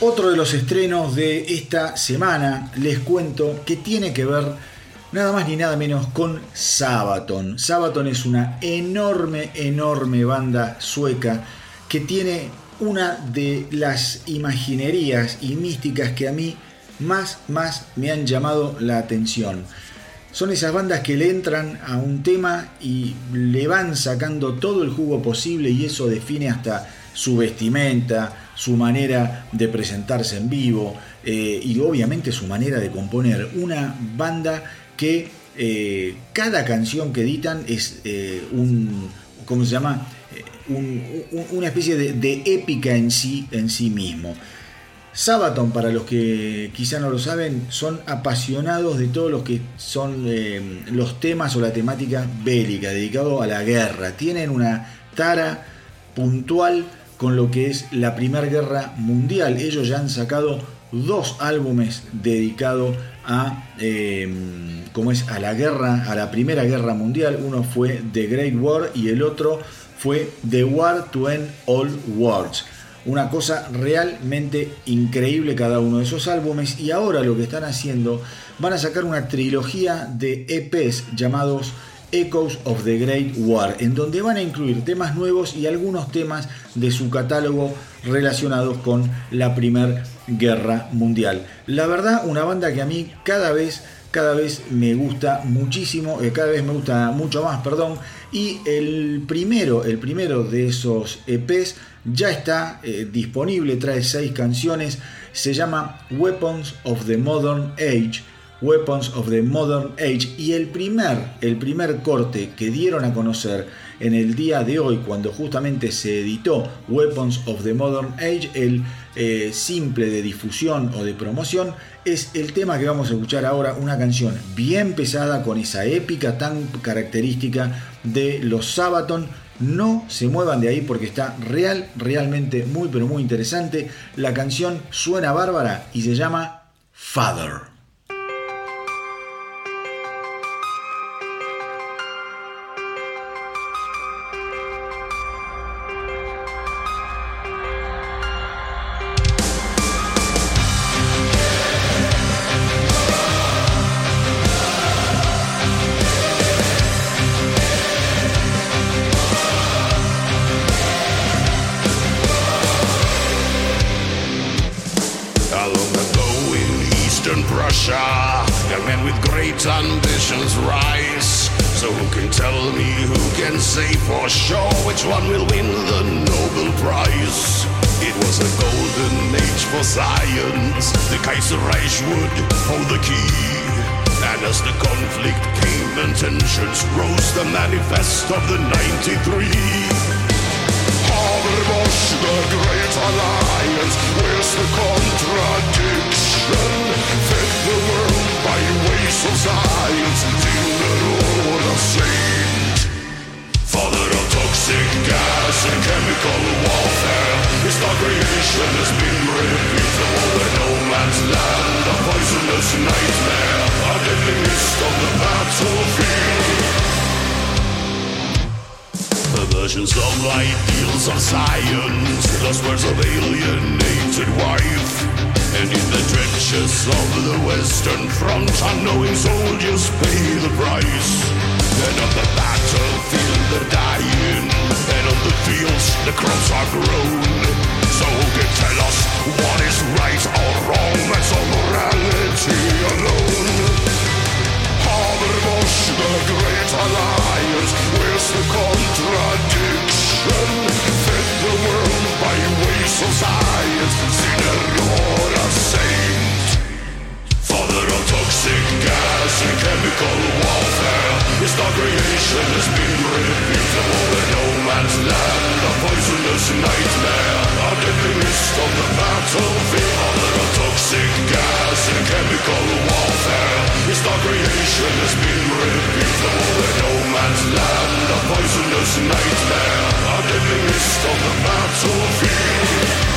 Otro de los estrenos de esta semana, les cuento que tiene que ver nada más ni nada menos con Sabaton. Sabaton es una enorme, enorme banda sueca que tiene una de las imaginerías y místicas que a mí más, más me han llamado la atención. Son esas bandas que le entran a un tema y le van sacando todo el jugo posible y eso define hasta su vestimenta, su manera de presentarse en vivo eh, y obviamente su manera de componer. Una banda que eh, cada canción que editan es eh, un, ¿cómo se llama? una especie de, épica en sí, en sí mismo. Sabaton, para los que quizá no lo saben, son apasionados de todo lo que son los temas o la temática bélica, dedicado a la guerra. Tienen una tara puntual con lo que es la Primera Guerra Mundial. Ellos ya han sacado dos álbumes dedicados a, em, es, a la guerra, a la Primera Guerra Mundial. Uno fue The Great War y el otro fue The War to End All Wars. Una cosa realmente increíble cada uno de esos álbumes y ahora lo que están haciendo van a sacar una trilogía de EPs llamados Echoes of the Great War, en donde van a incluir temas nuevos y algunos temas de su catálogo relacionados con la Primera Guerra Mundial. La verdad, una banda que a mí cada vez cada vez me gusta muchísimo, eh, cada vez me gusta mucho más, perdón, y el primero, el primero de esos EPs ya está eh, disponible, trae seis canciones, se llama Weapons of the Modern Age Weapons of the Modern Age y el primer, el primer corte que dieron a conocer en el día de hoy cuando justamente se editó Weapons of the Modern Age, el eh, simple de difusión o de promoción, es el tema que vamos a escuchar ahora, una canción bien pesada con esa épica tan característica de los Sabaton. No se muevan de ahí porque está real, realmente muy pero muy interesante. La canción suena bárbara y se llama Father. lions. The Kaiserreich would hold the key. And as the conflict came and tensions rose, the manifest of the 93. Habermas, the great alliance, where's the contradiction? Fed the world by ways of science, in the Lord of Saint. Father Toxic gas and chemical warfare. It's not creation has been repeated over no man's land A poisonous nightmare. A deadly mist on the battlefield. Perversions of ideals of science. The words of alienated wife. And in the trenches of the western front Unknowing soldiers pay the price. And on the battlefield they're dying. And on the fields the crops are grown. So who can tell us what is right or wrong. That's all morality alone. Habermas, the great alliance Where's the contradiction? Fed the world by ways of science. Sinner or a saint. Father of toxic gas and chemical warfare. His not creation has been repeatable in no man's land. A poisonous nightmare, a deadly mist on the battlefield. Father of toxic gas and chemical warfare. His not creation has been repeatable in no man's land. A poisonous nightmare, a deadly mist on the battlefield.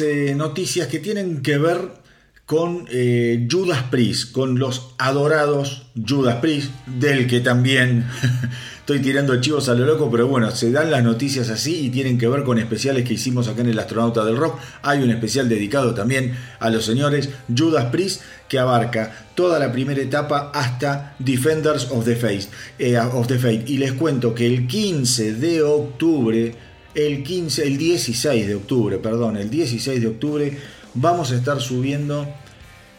Eh, noticias que tienen que ver con eh, Judas Priest, con los adorados Judas Priest, del que también estoy tirando chivos a lo loco, pero bueno, se dan las noticias así y tienen que ver con especiales que hicimos acá en el Astronauta del Rock. Hay un especial dedicado también a los señores Judas Priest que abarca toda la primera etapa hasta Defenders of the Faith. Eh, of the Faith. Y les cuento que el 15 de octubre, el 15, el 16 de octubre, perdón, el 16 de octubre vamos a estar subiendo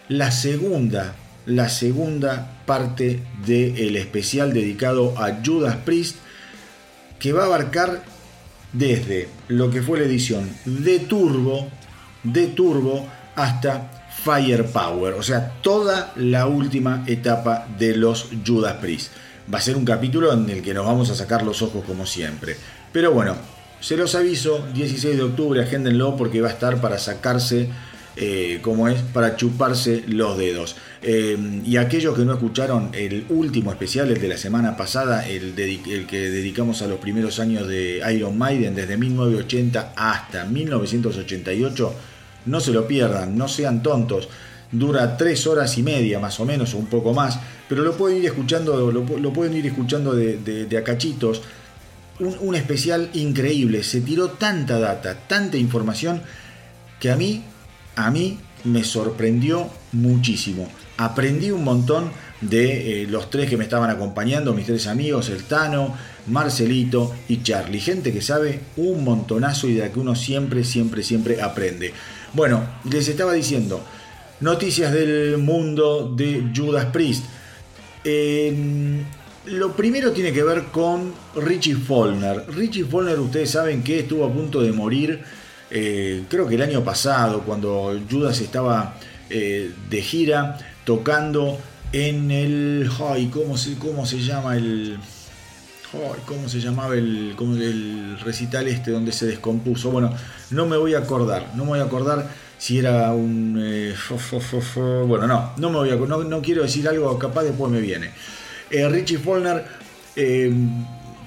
la segunda, la segunda parte del especial dedicado a Judas Priest, que va a abarcar desde lo que fue la edición de Turbo, de Turbo hasta Firepower, o sea, toda la última etapa de los Judas Priest. Va a ser un capítulo en el que nos vamos a sacar los ojos como siempre. Pero bueno, se los aviso, 16 de octubre, agéndenlo porque va a estar para sacarse, eh, como es, para chuparse los dedos. Eh, y aquellos que no escucharon el último especial, el de la semana pasada, el, el, que dedicamos a los primeros años de Iron Maiden, desde 1980 hasta 1988, no se lo pierdan, no sean tontos. Dura tres horas y media más o menos, o un poco más, pero lo pueden ir escuchando, lo, lo pueden ir escuchando de, de, de acachitos un, especial increíble. Se tiró tanta data, tanta información que a mí, a mí me sorprendió muchísimo. Aprendí un montón de eh, los tres que me estaban acompañando, mis tres amigos, el Tano, Marcelito y Charlie. Gente que sabe un montonazo y de la que uno siempre, siempre, siempre aprende. Bueno, les estaba diciendo, noticias del mundo de Judas Priest. Lo primero tiene que ver con Richie Follner. Richie Follner, ustedes saben que estuvo a punto de morir, eh, creo que el año pasado, cuando Judas estaba eh, de gira tocando en el. ¿cómo se, cómo se llama el.? ¿Cómo se llamaba el, el recital este donde se descompuso? Bueno, no me voy a acordar, no me voy a acordar si era un... Eh, bueno, no, no me voy a no, no quiero decir algo, capaz después me viene. Eh, Richie Follner, eh,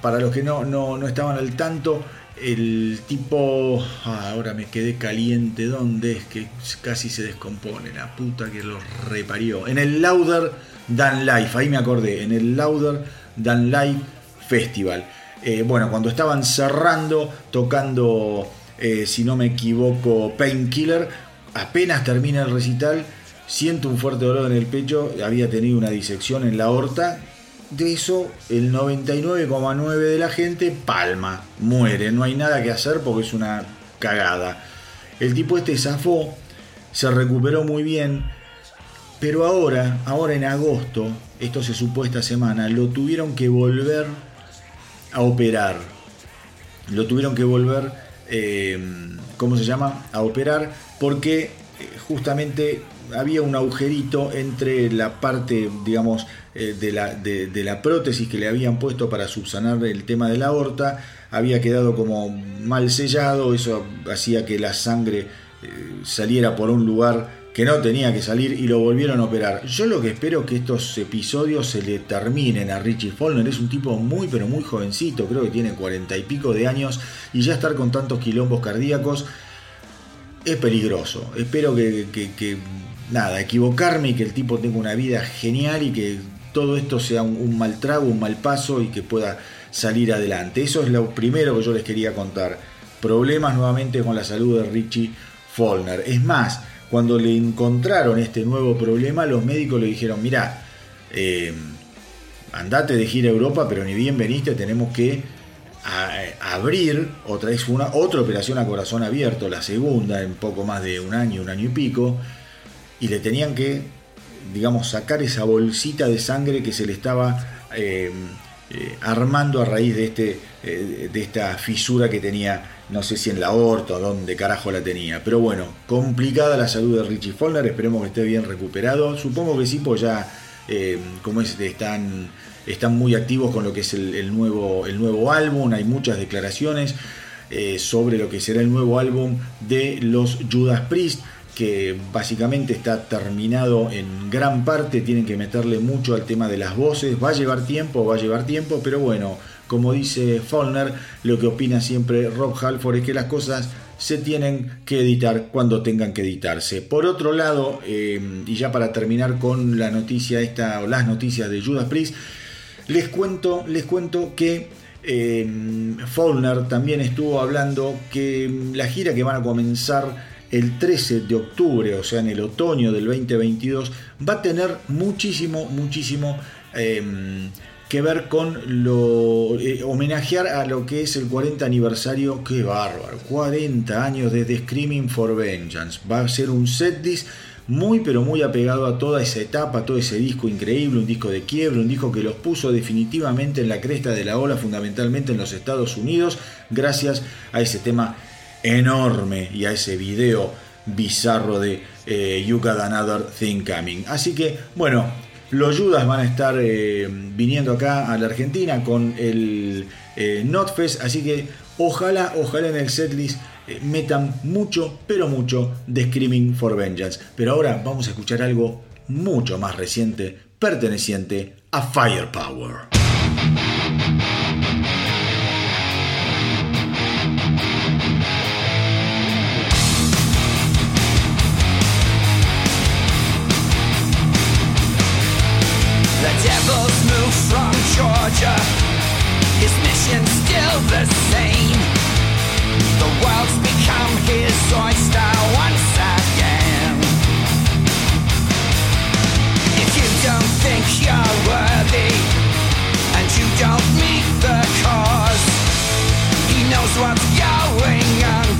para los que no, no, estaban al tanto, el tipo. Ah, ahora me quedé caliente. ¿Dónde es que casi se descompone? La puta que lo reparió. En el Lauder Dan Life, ahí me acordé. En el Lauder Dan Life Festival. Eh, bueno, cuando estaban cerrando, tocando, si no me equivoco, Painkiller, apenas termina el recital. Siento un fuerte dolor en el pecho, había tenido una disección en la aorta de eso el 99,9 de la gente palma, muere, no hay nada que hacer porque es una cagada. El tipo este zafó, se recuperó muy bien, pero ahora, ahora en agosto, esto se supo esta semana, lo tuvieron que volver a operar. Lo tuvieron que volver, eh, ¿cómo se llama? A operar porque eh, justamente había un agujerito entre la parte, digamos, eh, de, la, de, la prótesis que le habían puesto para subsanar el tema de la aorta, había quedado como mal sellado, eso hacía que la sangre eh, saliera por un lugar que no tenía que salir y lo volvieron a operar. Yo lo que espero es que estos episodios se le terminen a Richie Follner. Es un tipo muy pero muy jovencito, creo que tiene cuarenta y pico de años y ya estar con tantos quilombos cardíacos es peligroso. Espero que nada, equivocarme y que el tipo tenga una vida genial y que todo esto sea un, mal trago, un mal paso y que pueda salir adelante. Eso es lo primero que yo les quería contar. Problemas nuevamente con la salud de Richie Follner. Es más, cuando le encontraron este nuevo problema, los médicos le dijeron, mira, eh, andate de gira a Europa, pero ni bien veniste, tenemos que abrir otra otra operación a corazón abierto, la segunda en poco más de un año, un año y pico y le tenían que, digamos, sacar esa bolsita de sangre que se le estaba eh, eh, armando a raíz de, este, eh, de esta fisura que tenía, no sé si en la aorta o dónde carajo la tenía. Pero bueno, complicada la salud de Richie Follner, esperemos que esté bien recuperado. Supongo que sí, pues ya, como es, están, están muy activos con lo que es el, nuevo, el nuevo álbum, hay muchas declaraciones. sobre lo que será el nuevo álbum de los Judas Priest que básicamente está terminado en gran parte, tienen que meterle mucho al tema de las voces, va a llevar tiempo, va a llevar tiempo, pero bueno, como dice Faulner, lo que opina siempre Rob Halford es que las cosas se tienen que editar cuando tengan que editarse. Por otro lado, eh, y ya para terminar con la noticia esta, o las noticias de Judas Priest, les cuento, les cuento que eh, Faulner también estuvo hablando que la gira que van a comenzar el 13 de octubre, o sea, en el otoño del 2022, va a tener muchísimo, muchísimo em, que ver con lo. Eh, homenajear a lo que es el 40 aniversario. ¡Qué bárbaro! 40 años desde Screaming for Vengeance. Va a ser un setlist muy pero muy apegado a toda esa etapa, a todo ese disco increíble, un disco de quiebre, un disco que los puso definitivamente en la cresta de la ola, fundamentalmente en los Estados Unidos, gracias a ese tema enorme y a ese video bizarro de eh, You Got Another Thing Coming. Así que, bueno, los Judas van a estar eh, viniendo acá a la Argentina con el eh, Notfest, así que ojalá, ojalá en el setlist eh, metan mucho, pero mucho de Screaming for Vengeance. Pero ahora vamos a escuchar algo mucho más reciente, perteneciente a Firepower. Mission still the same. The world's become his oyster once again. If you don't think you're worthy and you don't meet the cause, he knows what's going on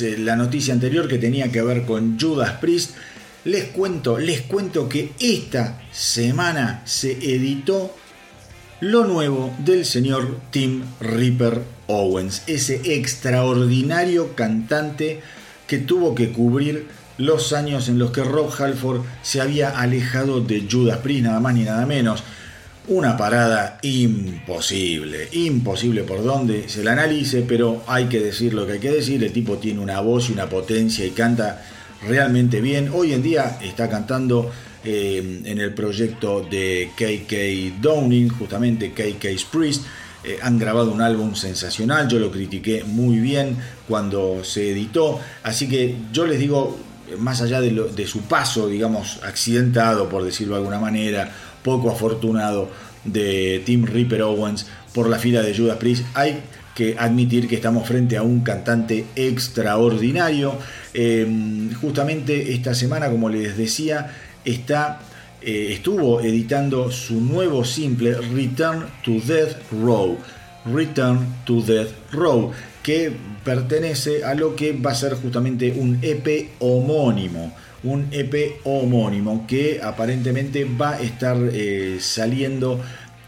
eh, la noticia anterior que tenía que ver con Judas Priest. Les cuento, les cuento que esta semana se editó lo nuevo del señor Tim Ripper Owens, ese extraordinario cantante que tuvo que cubrir los años en los que Rob Halford se había alejado de Judas Priest, nada más ni nada menos. Una parada imposible, imposible por donde se la analice, pero hay que decir lo que hay que decir. El tipo tiene una voz y una potencia y canta realmente bien. Hoy en día está cantando eh, en el proyecto de KK Downing, justamente KK's Priest. Eh, han grabado un álbum sensacional, yo lo critiqué muy bien cuando se editó, así que yo les digo, más allá de, de su paso, digamos, accidentado, por decirlo de alguna manera, poco afortunado de Tim Ripper Owens por la fila de Judas Priest, hay que admitir que estamos frente a un cantante extraordinario. Em, justamente esta semana, como les decía, está, eh, estuvo editando su nuevo simple Return to Death Row. Return to Death Row, que pertenece a lo que va a ser justamente un EP homónimo un EP homónimo que aparentemente va a estar eh, saliendo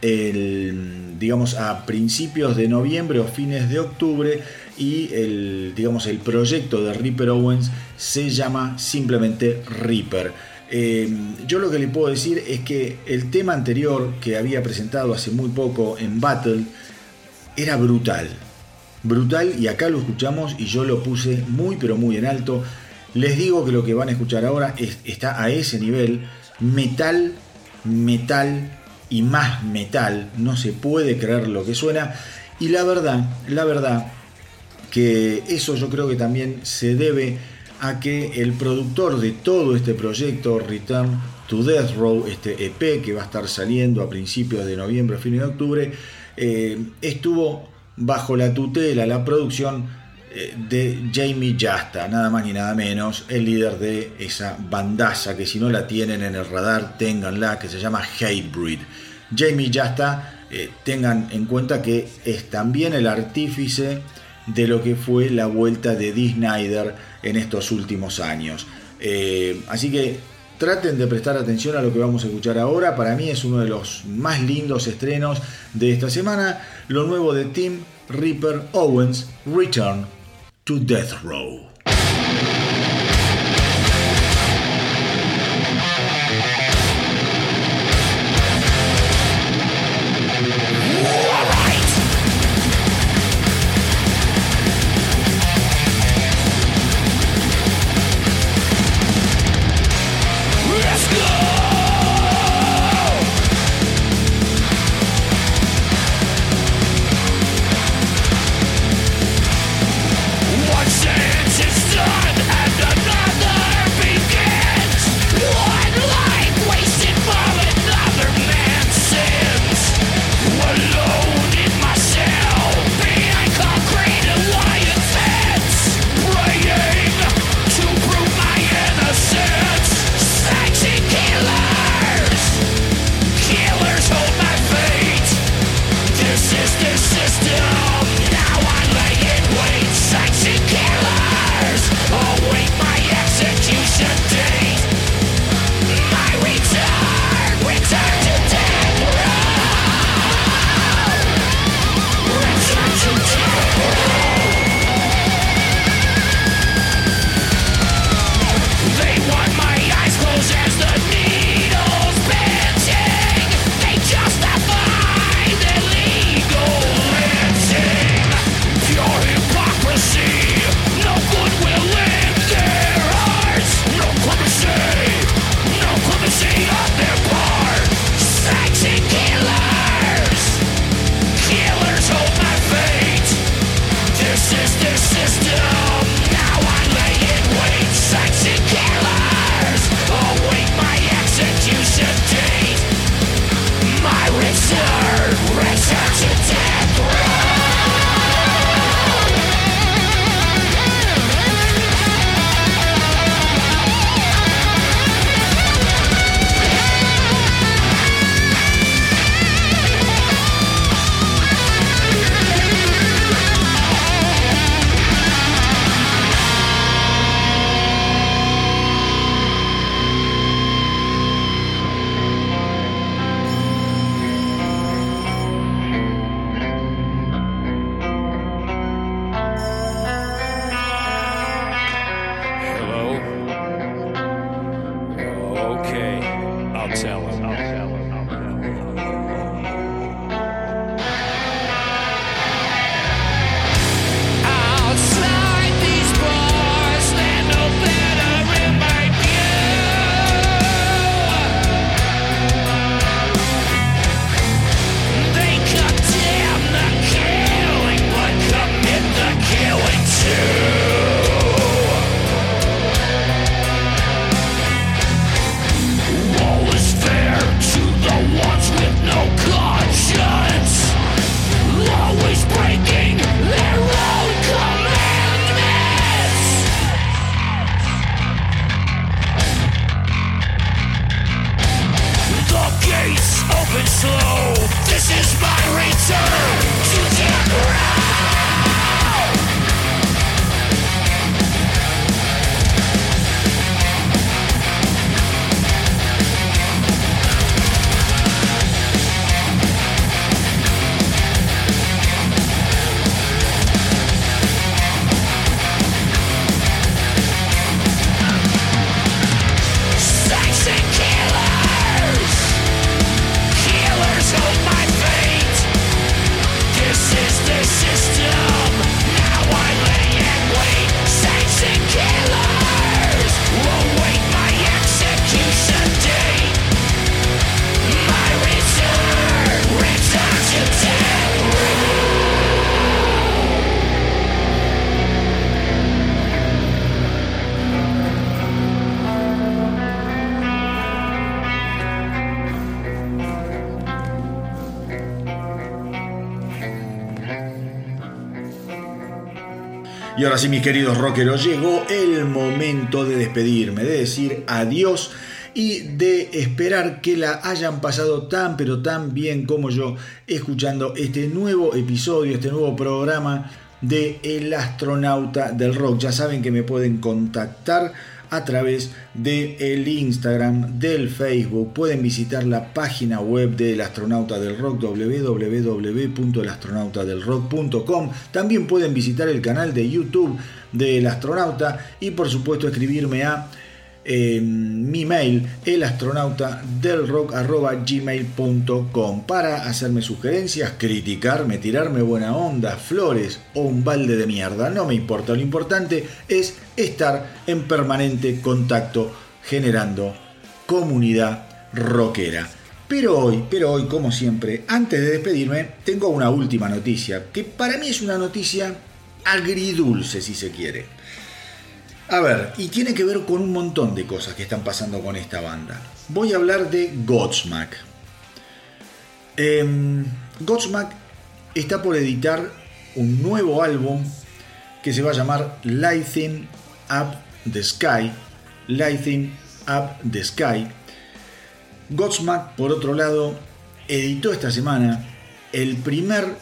el, digamos a principios de noviembre o fines de octubre y el, digamos, el proyecto de Ripper Owens se llama simplemente Reaper. Eh, yo lo que le puedo decir es que el tema anterior que había presentado hace muy poco en Battle era brutal. Brutal y acá lo escuchamos y yo lo puse muy pero muy en alto. Les digo que lo que van a escuchar ahora está a ese nivel. Metal, metal y más metal. No se puede creer lo que suena. Y la verdad, la verdad, que eso yo creo que también se debe a que el productor de todo este proyecto, Return to Death Row, este EP que va a estar saliendo a principios de noviembre, fines de octubre, eh, estuvo bajo la tutela, la producción de Jamie Jasta, nada más ni nada menos, el líder de esa bandaza que si no la tienen en el radar, ténganla, que se llama Hatebreed. Jamie Jasta, eh, tengan en cuenta que es también el artífice de lo que fue la vuelta de Dee Snyder en estos últimos años. Eh, así que traten de prestar atención a lo que vamos a escuchar ahora. Para mí es uno de los más lindos estrenos de esta semana. Lo nuevo de Tim Ripper Owens, Return to death row. Y ahora sí, mis queridos rockeros, llegó el momento de despedirme, de decir adiós y de esperar que la hayan pasado tan pero tan bien como yo escuchando este nuevo episodio, este nuevo programa de El astronauta del rock. Ya saben que me pueden contactar a través del Instagram, del Facebook. Pueden visitar la página web del astronauta del rock www.elastronautadelrock.com. También pueden visitar el canal de YouTube del astronauta y por supuesto escribirme a eh, mi mail elastronautadelrock.gmail.com para hacerme sugerencias, criticarme, tirarme buena onda, flores o un balde de mierda. No me importa, lo importante es estar en permanente contacto generando comunidad rockera. Pero hoy, pero hoy, como siempre, antes de despedirme, tengo una última noticia, que para mí es una noticia agridulce, si se quiere. A ver, y tiene que ver con un montón de cosas que están pasando con esta banda. Voy a hablar de Godsmack. Eh, Godsmack está por editar un nuevo álbum que se va a llamar Lighting Up the Sky. Lighting Up the Sky. Godsmack, por otro lado, editó esta semana el primer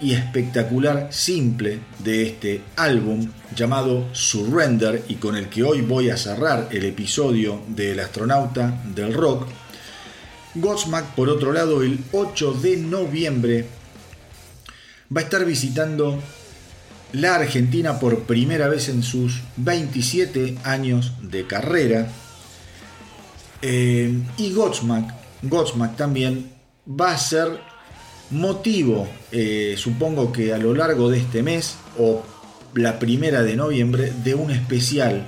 y espectacular simple de este álbum llamado Surrender y con el que hoy voy a cerrar el episodio del astronauta del rock. Godsmack, por otro lado, el 8 de noviembre va a estar visitando la Argentina por primera vez en sus 27 años de carrera. Eh, y Godsmack, Godsmack también va a ser motivo, eh, supongo que a lo largo de este mes o la primera de noviembre, de un especial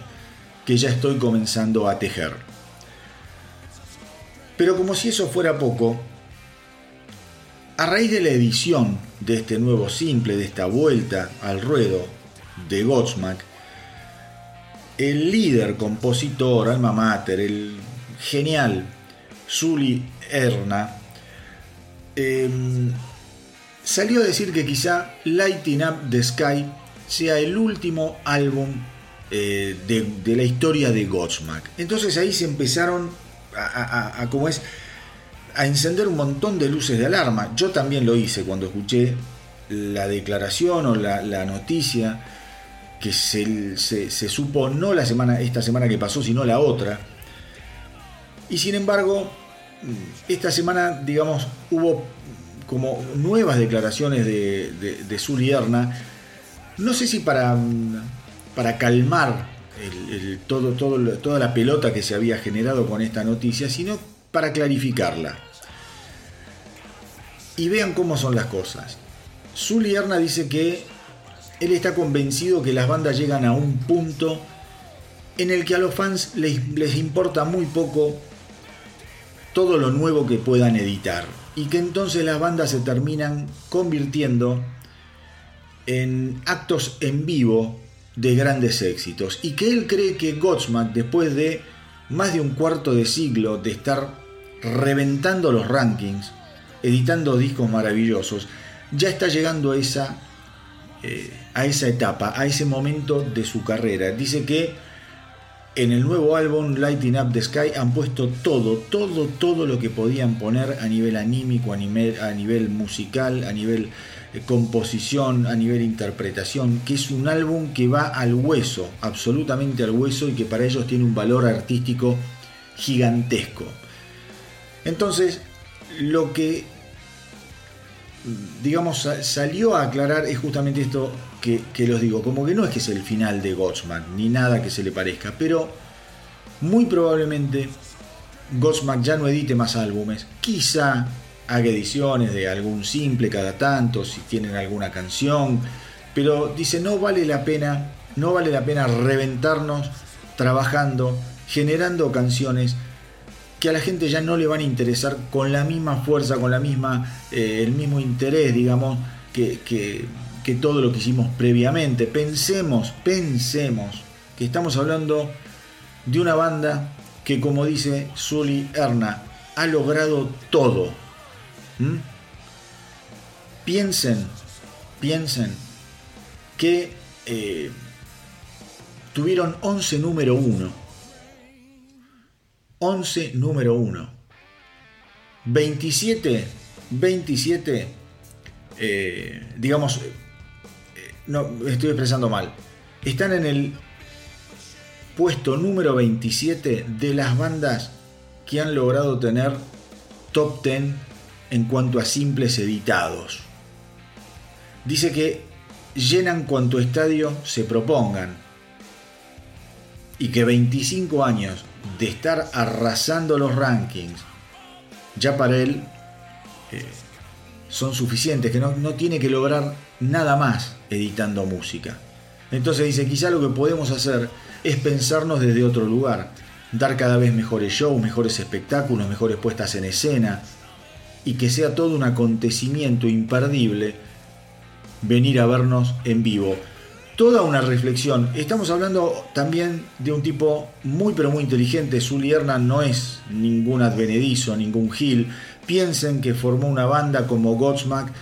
que ya estoy comenzando a tejer. Pero como si eso fuera poco, a raíz de la edición de este nuevo simple, de esta vuelta al ruedo de Godsmack, el líder, compositor, alma mater, el genial Zully Erna, eh, salió a decir que quizá Lighting Up the Sky sea el último álbum eh, de, la historia de Godsmack. Entonces ahí se empezaron a, es, a encender un montón de luces de alarma. Yo también lo hice cuando escuché la declaración o la, noticia que se, se, se, supo no la semana, esta semana que pasó, sino la otra. Y sin embargo, esta semana, digamos, hubo como nuevas declaraciones de, de, de Zully Erna, no sé si para, para calmar todo, toda la pelota que se había generado con esta noticia, sino para clarificarla. Y vean cómo son las cosas. Zully Erna dice que él está convencido que las bandas llegan a un punto en el que a los fans les, les importa muy poco todo lo nuevo que puedan editar. Y que entonces las bandas se terminan convirtiendo en actos en vivo de grandes éxitos. Y que él cree que Godsmack después de más de un cuarto de siglo de estar reventando los rankings editando discos maravillosos ya está llegando esa eh, a esa etapa a ese momento de su carrera. Dice que en el nuevo álbum Lighting Up the Sky han puesto todo, todo, todo lo que podían poner a nivel anímico, a nivel, musical, a nivel eh, composición, a nivel interpretación, que es un álbum que va al hueso, absolutamente al hueso y que para ellos tiene un valor artístico gigantesco. Entonces, lo que digamos, sa- salió a aclarar es justamente esto que, los digo, como que no es que es el final de Godsmack, ni nada que se le parezca, pero muy probablemente Godsmack ya no edite más álbumes, quizá haga ediciones de algún simple cada tanto, si tienen alguna canción, pero dice, no vale la pena, no vale la pena reventarnos trabajando, generando canciones que a la gente ya no le van a interesar con la misma fuerza, con la misma, eh, el mismo interés, digamos, que, que- que todo lo que hicimos previamente. Pensemos, pensemos que estamos hablando de una banda que, como dice Zully Erna, ha logrado todo. ¿Mm? Piensen, piensen que eh, tuvieron 11 número 1. 11 número 1. 27, 27, eh, digamos, no, estoy expresando mal. Están en el puesto número 27 de las bandas que han logrado tener top 10 en cuanto a simples editados. Dice que llenan cuanto estadio se propongan y que 25 años de estar arrasando los rankings, ya para él eh, son suficientes, que no, no tiene que lograr nada más editando música. Entonces dice, quizá lo que podemos hacer es pensarnos desde otro lugar, dar cada vez mejores shows, mejores espectáculos, mejores puestas en escena, y que sea todo un acontecimiento imperdible venir a vernos en vivo. Toda una reflexión. Estamos hablando también de un tipo muy pero muy inteligente. Zully no es ningún advenedizo, ningún gil. Piensen que formó una banda como Godsmack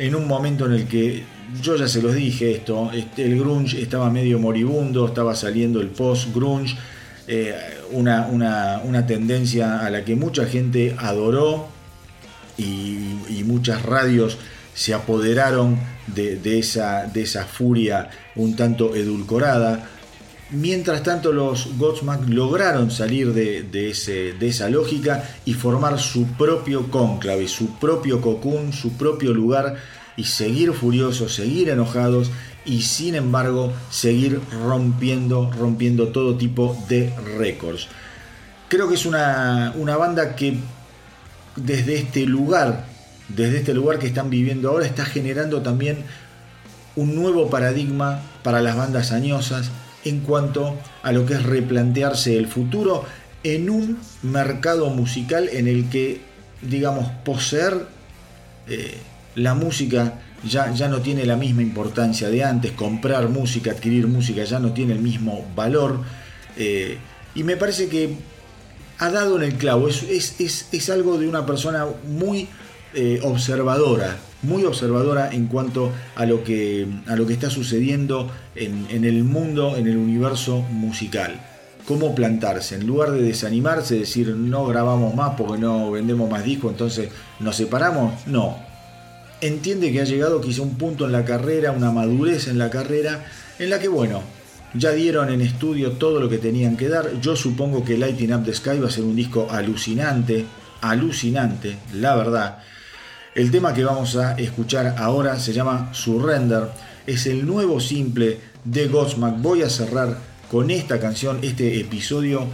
en un momento en el que yo ya se los dije esto, este, el grunge estaba medio moribundo, estaba saliendo el post-grunge, eh, una, una, una tendencia a la que mucha gente adoró y, y muchas radios se apoderaron de, de esa, de esa furia un tanto edulcorada. Mientras tanto, los Godsmack lograron salir de, esa lógica y formar su propio cónclave, su propio cocún, su propio lugar y seguir furiosos, seguir enojados y sin embargo seguir rompiendo, rompiendo todo tipo de récords. Creo que es una, una banda que desde este lugar, desde este lugar que están viviendo ahora, está generando también un nuevo paradigma para las bandas añosas en cuanto a lo que es replantearse el futuro en un mercado musical en el que, digamos, poseer eh, la música ya, ya no tiene la misma importancia de antes, comprar música, adquirir música ya no tiene el mismo valor. eh, y me parece que ha dado en el clavo, es, es, es, es algo de una persona muy eh, observadora, muy observadora en cuanto a lo que, a lo que está sucediendo en, en, el mundo, en el universo musical. Cómo plantarse, en lugar de desanimarse, decir no grabamos más porque no vendemos más discos, entonces nos separamos, no. Entiende que ha llegado quizá un punto en la carrera, una madurez en la carrera, en la que bueno, ya dieron en estudio todo lo que tenían que dar. Yo supongo que Lighting Up the Sky va a ser un disco alucinante, alucinante, la verdad. El tema que vamos a escuchar ahora se llama Surrender. Es el nuevo simple de Godsmack. Voy a cerrar con esta canción, este episodio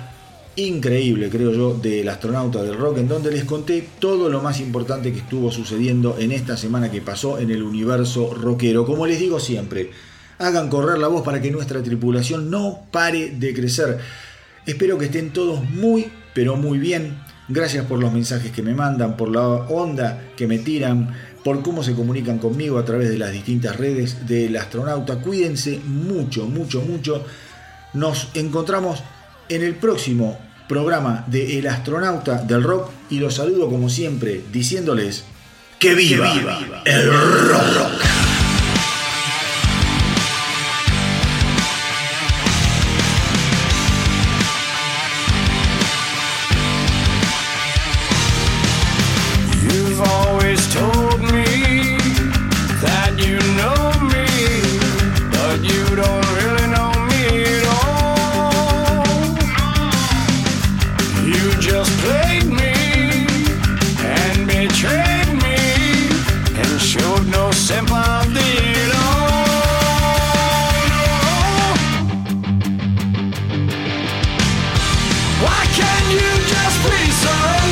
increíble, creo yo, del astronauta del rock, en donde les conté todo lo más importante que estuvo sucediendo en esta semana que pasó en el universo rockero. Como les digo siempre, hagan correr la voz para que nuestra tripulación no pare de crecer. Espero que estén todos muy, pero muy bien. Gracias por los mensajes que me mandan, por la onda que me tiran, por cómo se comunican conmigo a través de las distintas redes del astronauta. Cuídense mucho, mucho, mucho. Nos encontramos en el próximo programa de El astronauta del rock y los saludo como siempre diciéndoles que viva, el rock. Why can't you just be surrender?